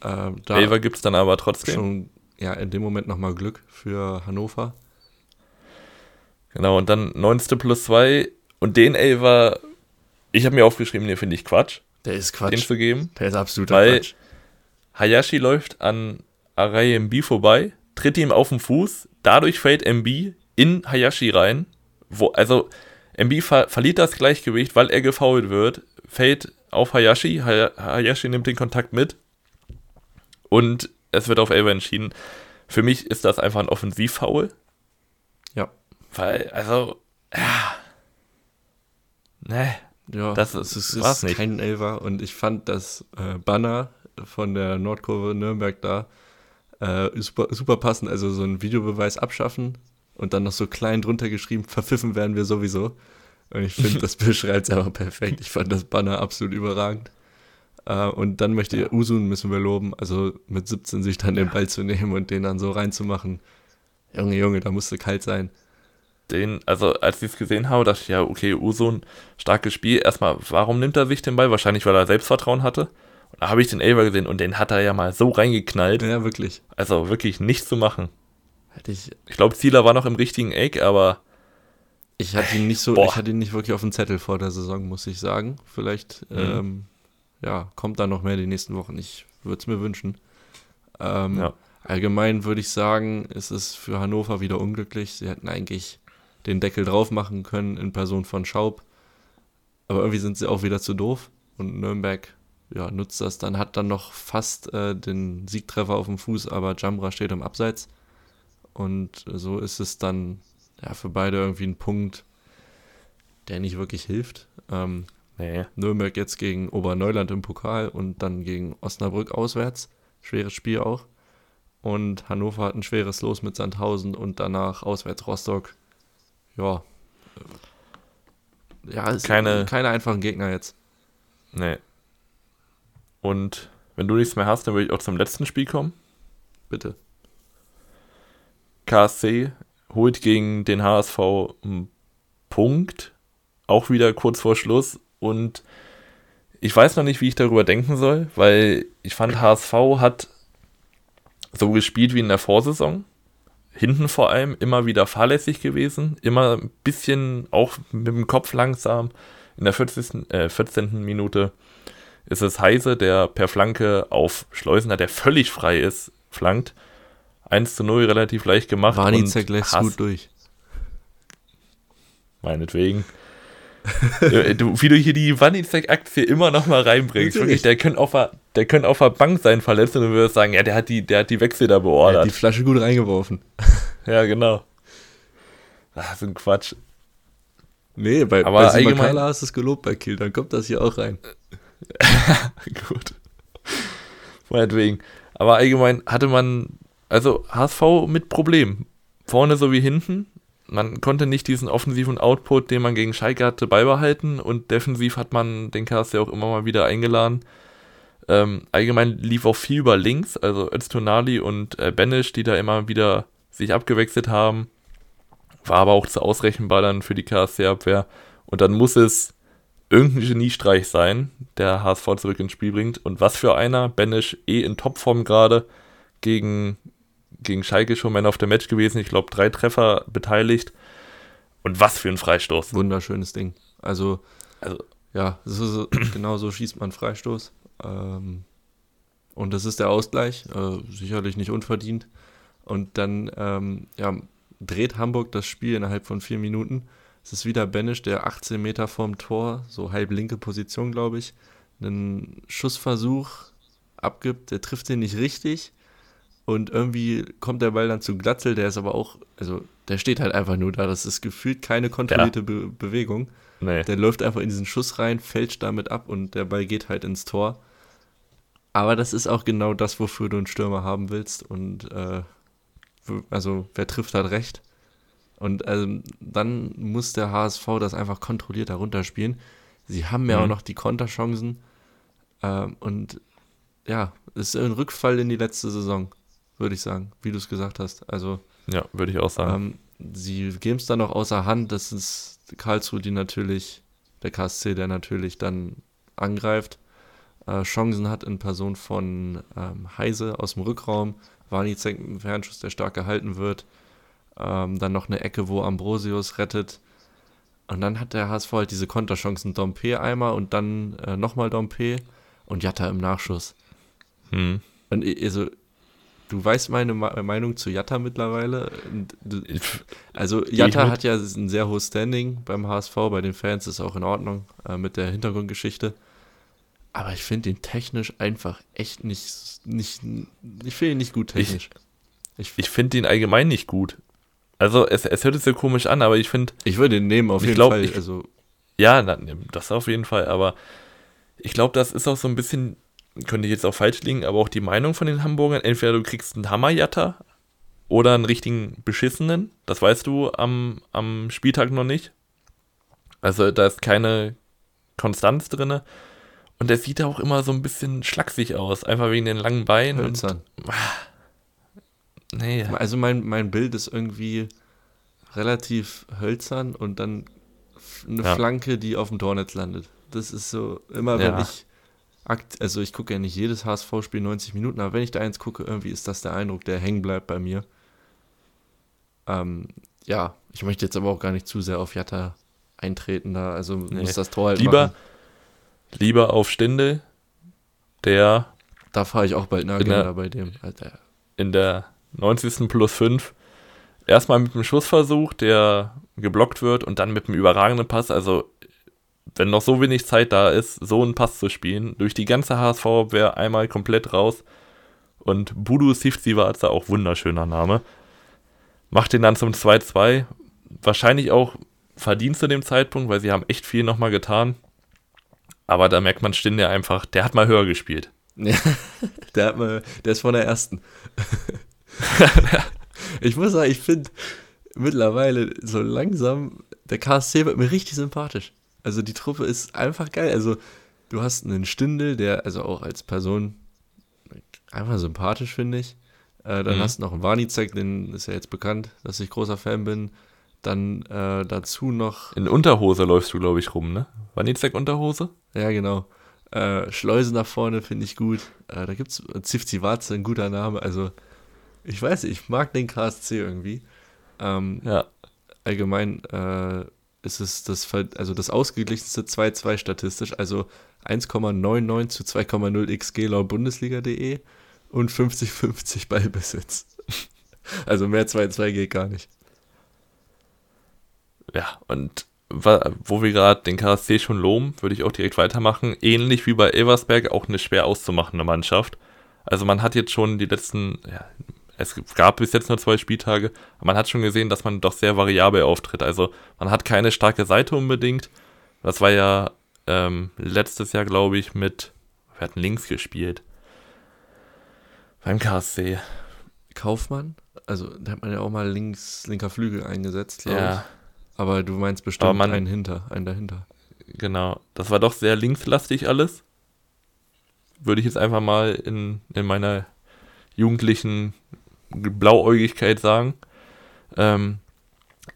Äh, da gibt es dann aber trotzdem. Schon, ja, in dem Moment nochmal Glück für Hannover. Genau, und dann 9. plus 2 und den Elfer, ich habe mir aufgeschrieben, den finde ich Quatsch. Der ist Quatsch. Den zu geben. Der ist absoluter weil Quatsch. Hayashi läuft an Arai MB vorbei, tritt ihm auf den Fuß, dadurch fällt MB in Hayashi rein. Wo, also MB ver verliert das Gleichgewicht, weil er gefoult wird, fällt auf Hayashi, Hayashi nimmt den Kontakt mit und es wird auf Elber entschieden. Für mich ist das einfach ein Offensivfoul. Ja. Weil, also, ja. Ne. Ja, das ist, es ist nicht. kein Elver und ich fand das äh, Banner von der Nordkurve Nürnberg da äh, super, super passend. Also so ein Videobeweis abschaffen und dann noch so klein drunter geschrieben, verpfiffen werden wir sowieso. Und ich finde, das beschreibt es aber perfekt. Ich fand das Banner absolut überragend. Uh, und dann möchte ja. Usun müssen wir loben, also mit 17 sich dann den Ball zu nehmen und den dann so reinzumachen. Junge, Junge, da musste kalt sein. Den, also als ich es gesehen habe, dachte ich, ja, okay, Usun, starkes Spiel. Erstmal, warum nimmt er sich den Ball? Wahrscheinlich, weil er Selbstvertrauen hatte. Und da habe ich den Elber gesehen und den hat er ja mal so reingeknallt. Ja, wirklich. Also wirklich nichts zu machen. Hätte ich. Ich glaube, Zieler war noch im richtigen Eck, aber. Ich hatte ihn nicht so, Boah. ich hatte ihn nicht wirklich auf dem Zettel vor der Saison, muss ich sagen. Vielleicht, mhm. ähm, ja, kommt da noch mehr die nächsten Wochen. Ich würde es mir wünschen. Ähm, ja. Allgemein würde ich sagen, ist es für Hannover wieder unglücklich. Sie hätten eigentlich den Deckel drauf machen können in Person von Schaub. Aber irgendwie sind sie auch wieder zu doof. Und Nürnberg ja, nutzt das dann, hat dann noch fast äh, den Siegtreffer auf dem Fuß, aber Jambra steht im Abseits. Und so ist es dann ja, für beide irgendwie ein Punkt, der nicht wirklich hilft. Ähm, nee. Nürnberg jetzt gegen Oberneuland im Pokal und dann gegen Osnabrück auswärts. Schweres Spiel auch. Und Hannover hat ein schweres Los mit Sandhausen und danach auswärts Rostock. Ja. Ja, ist keine, keine einfachen Gegner jetzt. Nee. Und wenn du nichts mehr hast, dann würde ich auch zum letzten Spiel kommen. Bitte. KSC holt gegen den HSV einen Punkt. Auch wieder kurz vor Schluss. Und ich weiß noch nicht, wie ich darüber denken soll, weil ich fand, HSV hat so gespielt wie in der Vorsaison. Hinten vor allem immer wieder fahrlässig gewesen. Immer ein bisschen auch mit dem Kopf langsam. In der 40, äh, 14. Minute ist es Heise, der per Flanke auf Schleusener, der völlig frei ist, flankt. 1 zu 0 relativ leicht gemacht. Warnizek lässt gut durch. Meinetwegen. du, wie du hier die Wanizek-Aktie immer noch mal reinbringst. Wirklich, der könnte auf, der könnte auf der Bank sein verletzt und du würdest sagen, ja, der hat die, der hat die Wechsel da beordert. Die Flasche gut reingeworfen. ja, genau. Ach, so ein Quatsch. Nee, bei, Aber bei allgemein hast du es gelobt bei Kiel, dann kommt das hier auch rein. gut. Meinetwegen. Aber allgemein hatte man also HSV mit Problemen. Vorne sowie hinten. Man konnte nicht diesen offensiven Output, den man gegen Schalke hatte, beibehalten und defensiv hat man den ja auch immer mal wieder eingeladen. Ähm, allgemein lief auch viel über links, also Öztunali und äh, Benisch, die da immer wieder sich abgewechselt haben. War aber auch zu ausrechenbar dann für die KSC-Abwehr. Und dann muss es irgendein Geniestreich sein, der HSV zurück ins Spiel bringt. Und was für einer, Benisch eh in Topform gerade, gegen gegen Schalke schon Man of the Match gewesen. Ich glaube, drei Treffer beteiligt. Und was für ein Freistoß. Wunderschönes Ding. Also, also ja, so, so, genau so schießt man Freistoß. Ähm, und das ist der Ausgleich. Äh, sicherlich nicht unverdient. Und dann ähm, ja, dreht Hamburg das Spiel innerhalb von vier Minuten. Es ist wieder Benisch, der 18 Meter vorm Tor, so halb linke Position, glaube ich, einen Schussversuch abgibt. Der trifft den nicht richtig. Und irgendwie kommt der Ball dann zu Glatzel, der ist aber auch, also der steht halt einfach nur da. Das ist gefühlt keine kontrollierte ja. Be Bewegung. Nee. Der läuft einfach in diesen Schuss rein, fälscht damit ab und der Ball geht halt ins Tor. Aber das ist auch genau das, wofür du einen Stürmer haben willst. Und äh, also wer trifft, hat recht. Und also, dann muss der HSV das einfach kontrolliert herunterspielen. Sie haben ja mhm. auch noch die Konterchancen. Äh, und ja, es ist ein Rückfall in die letzte Saison würde ich sagen, wie du es gesagt hast. Also ja, würde ich auch sagen. Ähm, sie geben es dann noch außer Hand. Das ist Karlsruhe, die natürlich, der KSC, der natürlich dann angreift. Äh, Chancen hat in Person von ähm, Heise aus dem Rückraum. Warnizek mit einem Fernschuss, der stark gehalten wird. Ähm, dann noch eine Ecke, wo Ambrosius rettet. Und dann hat der HSV halt diese Konterchancen. Dompe einmal und dann äh, nochmal Dompe und Jatta im Nachschuss. Hm. Und also Du weißt meine Meinung zu Jatta mittlerweile. Also Jatta hat ja ein sehr hohes Standing beim HSV, bei den Fans ist auch in Ordnung äh, mit der Hintergrundgeschichte. Aber ich finde ihn technisch einfach echt nicht, nicht ich finde ihn nicht gut technisch. Ich, ich, ich finde ihn allgemein nicht gut. Also es, es hört sich so komisch an, aber ich finde... Ich würde ihn nehmen auf jeden glaub, Fall. Ich, also, ja, das auf jeden Fall, aber ich glaube, das ist auch so ein bisschen könnte ich jetzt auch falsch liegen, aber auch die Meinung von den Hamburgern, entweder du kriegst einen Hammerjatter oder einen richtigen beschissenen, das weißt du am, am Spieltag noch nicht. Also da ist keine Konstanz drin. Und der sieht auch immer so ein bisschen schlaksig aus, einfach wegen den langen Beinen. Hölzern. Und, ah, nee. Also mein, mein Bild ist irgendwie relativ hölzern und dann eine ja. Flanke, die auf dem Tornetz landet. Das ist so, immer wenn ja. ich also ich gucke ja nicht jedes HSV-Spiel 90 Minuten, aber wenn ich da eins gucke, irgendwie ist das der Eindruck, der hängen bleibt bei mir. Ähm, ja, ich möchte jetzt aber auch gar nicht zu sehr auf Jatta eintreten da. Also nee. muss das Tor halt lieber, machen. Lieber auf Stindel, der. Da fahre ich auch bald eine Agenda bei dem. Alter. In der 90. plus 5 erstmal mit einem Schussversuch, der geblockt wird und dann mit einem überragenden Pass. Also, wenn noch so wenig Zeit da ist, so einen Pass zu spielen, durch die ganze HSV-Abwehr einmal komplett raus. Und Budu Sivzivatsa, auch wunderschöner Name, macht den dann zum 2-2. Wahrscheinlich auch verdient zu dem Zeitpunkt, weil sie haben echt viel nochmal getan. Aber da merkt man Stinde einfach, der hat mal höher gespielt. Ja, der hat mal, der ist von der ersten. ich muss sagen, ich finde mittlerweile so langsam, der KSC wird mir richtig sympathisch. Also die Truppe ist einfach geil. Also du hast einen Stindel, der also auch als Person einfach sympathisch, finde ich. Äh, dann mhm. hast du noch einen Warnizek, den ist ja jetzt bekannt, dass ich großer Fan bin. Dann äh, dazu noch. In Unterhose läufst du, glaube ich, rum, ne? Wanizek Unterhose? Ja, genau. Äh, Schleuse nach vorne finde ich gut. Äh, da gibt es Zivzivatze, ein guter Name. Also, ich weiß ich mag den KSC irgendwie. Ähm, ja. Allgemein äh, ist es das, also das ausgeglichenste 2-2 statistisch, also 1,99 zu 2,0 XG laut Bundesliga.de und 50-50 Ballbesitz. also mehr 2-2 geht gar nicht. Ja, und wo wir gerade den KSC schon loben, würde ich auch direkt weitermachen. Ähnlich wie bei Eversberg auch eine schwer auszumachende Mannschaft. Also man hat jetzt schon die letzten, ja, es gab bis jetzt nur zwei Spieltage, aber man hat schon gesehen, dass man doch sehr variabel auftritt. Also man hat keine starke Seite unbedingt. Das war ja ähm, letztes Jahr, glaube ich, mit, wir hatten links gespielt. Beim KSC. Kaufmann? Also da hat man ja auch mal links, linker Flügel eingesetzt, glaube ja. ich. Aber du meinst bestimmt man, einen hinter, einen dahinter. Genau. Das war doch sehr linkslastig alles. Würde ich jetzt einfach mal in, in meiner jugendlichen Blauäugigkeit sagen. Ähm,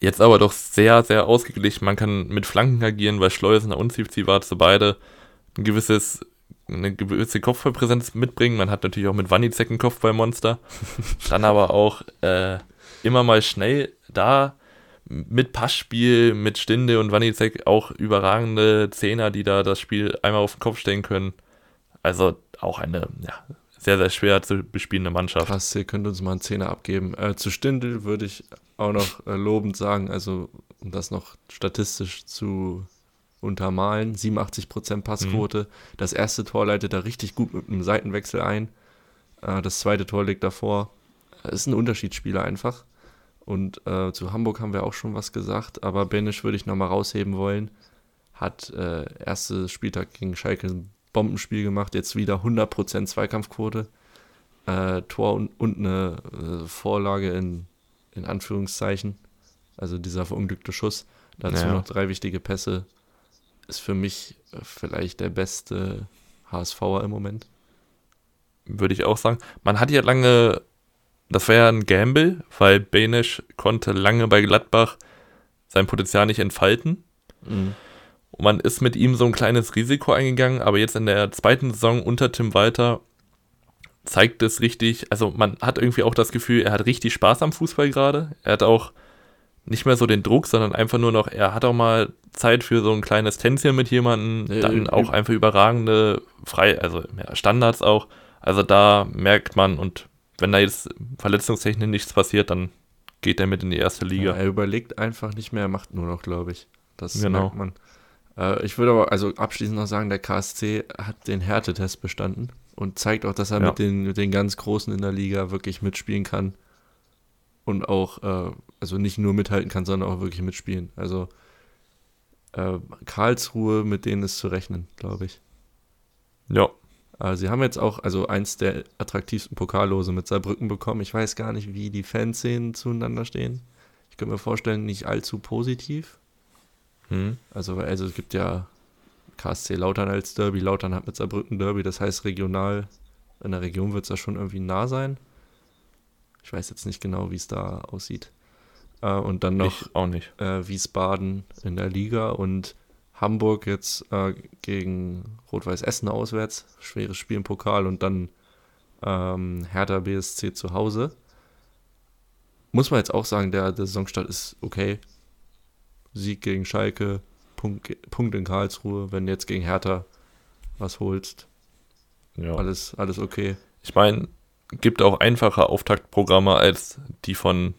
jetzt aber doch sehr, sehr ausgeglichen. Man kann mit Flanken agieren, weil Schleusener und Zivzivatze beide ein gewisses, eine gewisse Kopfballpräsenz mitbringen. Man hat natürlich auch mit Wanizek ein Kopfballmonster. Dann aber auch äh, immer mal schnell da mit Passspiel, mit Stinde und Wanizek auch überragende Zehner, die da das Spiel einmal auf den Kopf stellen können. Also auch eine ja, sehr, sehr schwer zu bespielende Mannschaft. Krass, ihr könnt uns mal einen Zehner abgeben. Äh, zu Stindel würde ich auch noch äh, lobend sagen, also um das noch statistisch zu untermalen, 87% Passquote. Mhm. Das erste Tor leitet er richtig gut mit einem Seitenwechsel ein. Äh, das zweite Tor liegt davor. Ist ein Unterschiedsspieler einfach. Und äh, zu Hamburg haben wir auch schon was gesagt, aber Benisch würde ich nochmal rausheben wollen. Hat äh, erstes Spieltag gegen Schalke ein Bombenspiel gemacht, jetzt wieder 100% Zweikampfquote. Äh, Tor und, und eine äh, Vorlage in, in Anführungszeichen. Also dieser verunglückte Schuss. Dazu ja. noch drei wichtige Pässe. Ist für mich äh, vielleicht der beste HSVer im Moment. Würde ich auch sagen. Man hat ja lange das war ja ein Gamble, weil Benisch konnte lange bei Gladbach sein Potenzial nicht entfalten. Mhm. Und man ist mit ihm so ein kleines Risiko eingegangen, aber jetzt in der zweiten Saison unter Tim Walter zeigt es richtig, also man hat irgendwie auch das Gefühl, er hat richtig Spaß am Fußball gerade. Er hat auch nicht mehr so den Druck, sondern einfach nur noch, er hat auch mal Zeit für so ein kleines Tänzchen mit jemandem, dann auch einfach überragende frei, also ja, Standards auch. Also da merkt man und wenn da jetzt verletzungstechnisch nichts passiert, dann geht er mit in die erste Liga. Ja, er überlegt einfach nicht mehr, er macht nur noch, glaube ich. Das genau. merkt man. Äh, ich würde aber also abschließend noch sagen, der KSC hat den Härtetest bestanden und zeigt auch, dass er ja. mit, den, mit den ganz Großen in der Liga wirklich mitspielen kann. Und auch, äh, also nicht nur mithalten kann, sondern auch wirklich mitspielen. Also äh, Karlsruhe, mit denen ist zu rechnen, glaube ich. Ja, äh, sie haben jetzt auch also eins der attraktivsten Pokallose mit Saarbrücken bekommen. Ich weiß gar nicht, wie die Fanszenen zueinander stehen. Ich könnte mir vorstellen, nicht allzu positiv. Hm. Also, also es gibt ja KSC Lautern als Derby. Lautern hat mit Saarbrücken Derby, das heißt regional. In der Region wird es ja schon irgendwie nah sein. Ich weiß jetzt nicht genau, wie es da aussieht. Äh, und dann noch ich auch nicht. Äh, Wiesbaden in der Liga und Hamburg jetzt äh, gegen Rot-Weiß Essen auswärts, schweres Spiel im Pokal und dann ähm, Hertha BSC zu Hause. muss man jetzt auch sagen, der, der Saisonstart ist okay. Sieg gegen Schalke, Punkt, Punkt in Karlsruhe, wenn du jetzt gegen Hertha was holst. Ja. Alles, alles okay. Ich meine, gibt auch einfache Auftaktprogramme als die von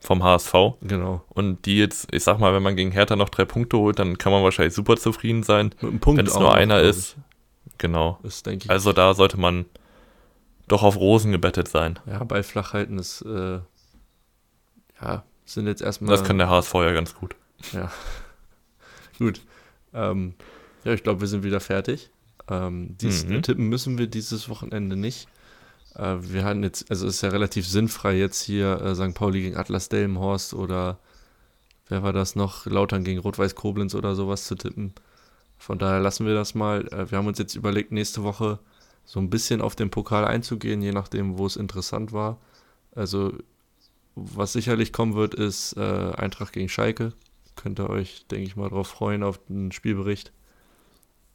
vom HSV. Genau. Und die jetzt, ich sag mal, wenn man gegen Hertha noch drei Punkte holt, dann kann man wahrscheinlich super zufrieden sein. Wenn es nur einer ist. Genau. Ist, also da sollte man doch auf Rosen gebettet sein. Ja, bei Flachhalten ist, äh, ja, sind jetzt erstmal. Das kann der HSV ja ganz gut. Ja. gut. Ähm, ja, ich glaube, wir sind wieder fertig. Ähm, dies, mhm. Tippen müssen wir dieses Wochenende nicht. Äh, wir hatten jetzt, also es ist ja relativ sinnfrei jetzt hier äh, St. Pauli gegen Atlas Delmenhorst oder wer war das noch, Lautern gegen Rot-Weiß Koblenz oder sowas zu tippen. Von daher lassen wir das mal. Äh, wir haben uns jetzt überlegt, nächste Woche so ein bisschen auf den Pokal einzugehen, je nachdem, wo es interessant war. Also, was sicherlich kommen wird, ist äh, Eintracht gegen Schalke. Könnt ihr euch, denke ich mal, darauf freuen, auf den Spielbericht.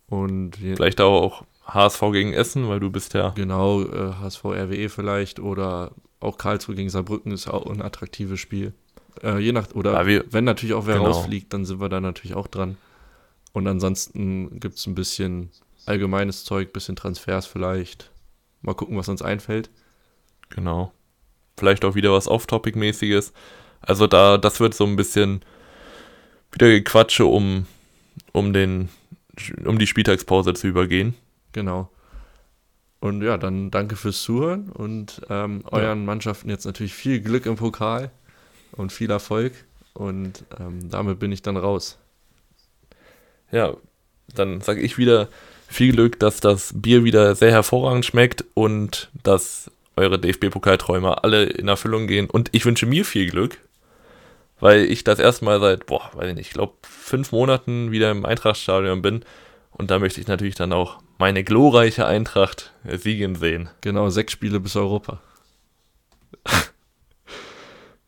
Und vielleicht auch HSV gegen Essen, weil du bist ja. Genau, äh, HSV RWE vielleicht oder auch Karlsruhe gegen Saarbrücken ist auch ein attraktives Spiel. Äh, je nach, oder ja, wir, wenn natürlich auch wer genau. rausfliegt, dann sind wir da natürlich auch dran. Und ansonsten gibt es ein bisschen allgemeines Zeug, bisschen Transfers vielleicht. Mal gucken, was uns einfällt. Genau. Vielleicht auch wieder was Off-Topic-mäßiges. Also da, das wird so ein bisschen wieder Gequatsche, um, um den, um die Spieltagspause zu übergehen. Genau. Und ja, dann danke fürs Zuhören und ähm, euren ja. Mannschaften jetzt natürlich viel Glück im Pokal und viel Erfolg. Und ähm, damit bin ich dann raus. Ja, dann sage ich wieder viel Glück, dass das Bier wieder sehr hervorragend schmeckt und dass eure DFB-Pokalträume alle in Erfüllung gehen. Und ich wünsche mir viel Glück, weil ich das erste Mal seit, boah, weiß ich nicht, ich glaube, fünf Monaten wieder im Eintrachtstadion bin. Und da möchte ich natürlich dann auch meine glorreiche Eintracht siegen sehen. Genau, sechs Spiele bis Europa.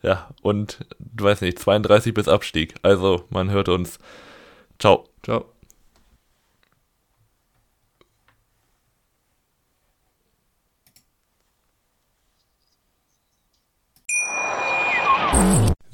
ja, und du weißt nicht, 32 bis Abstieg. Also, man hört uns. Ciao. Ciao.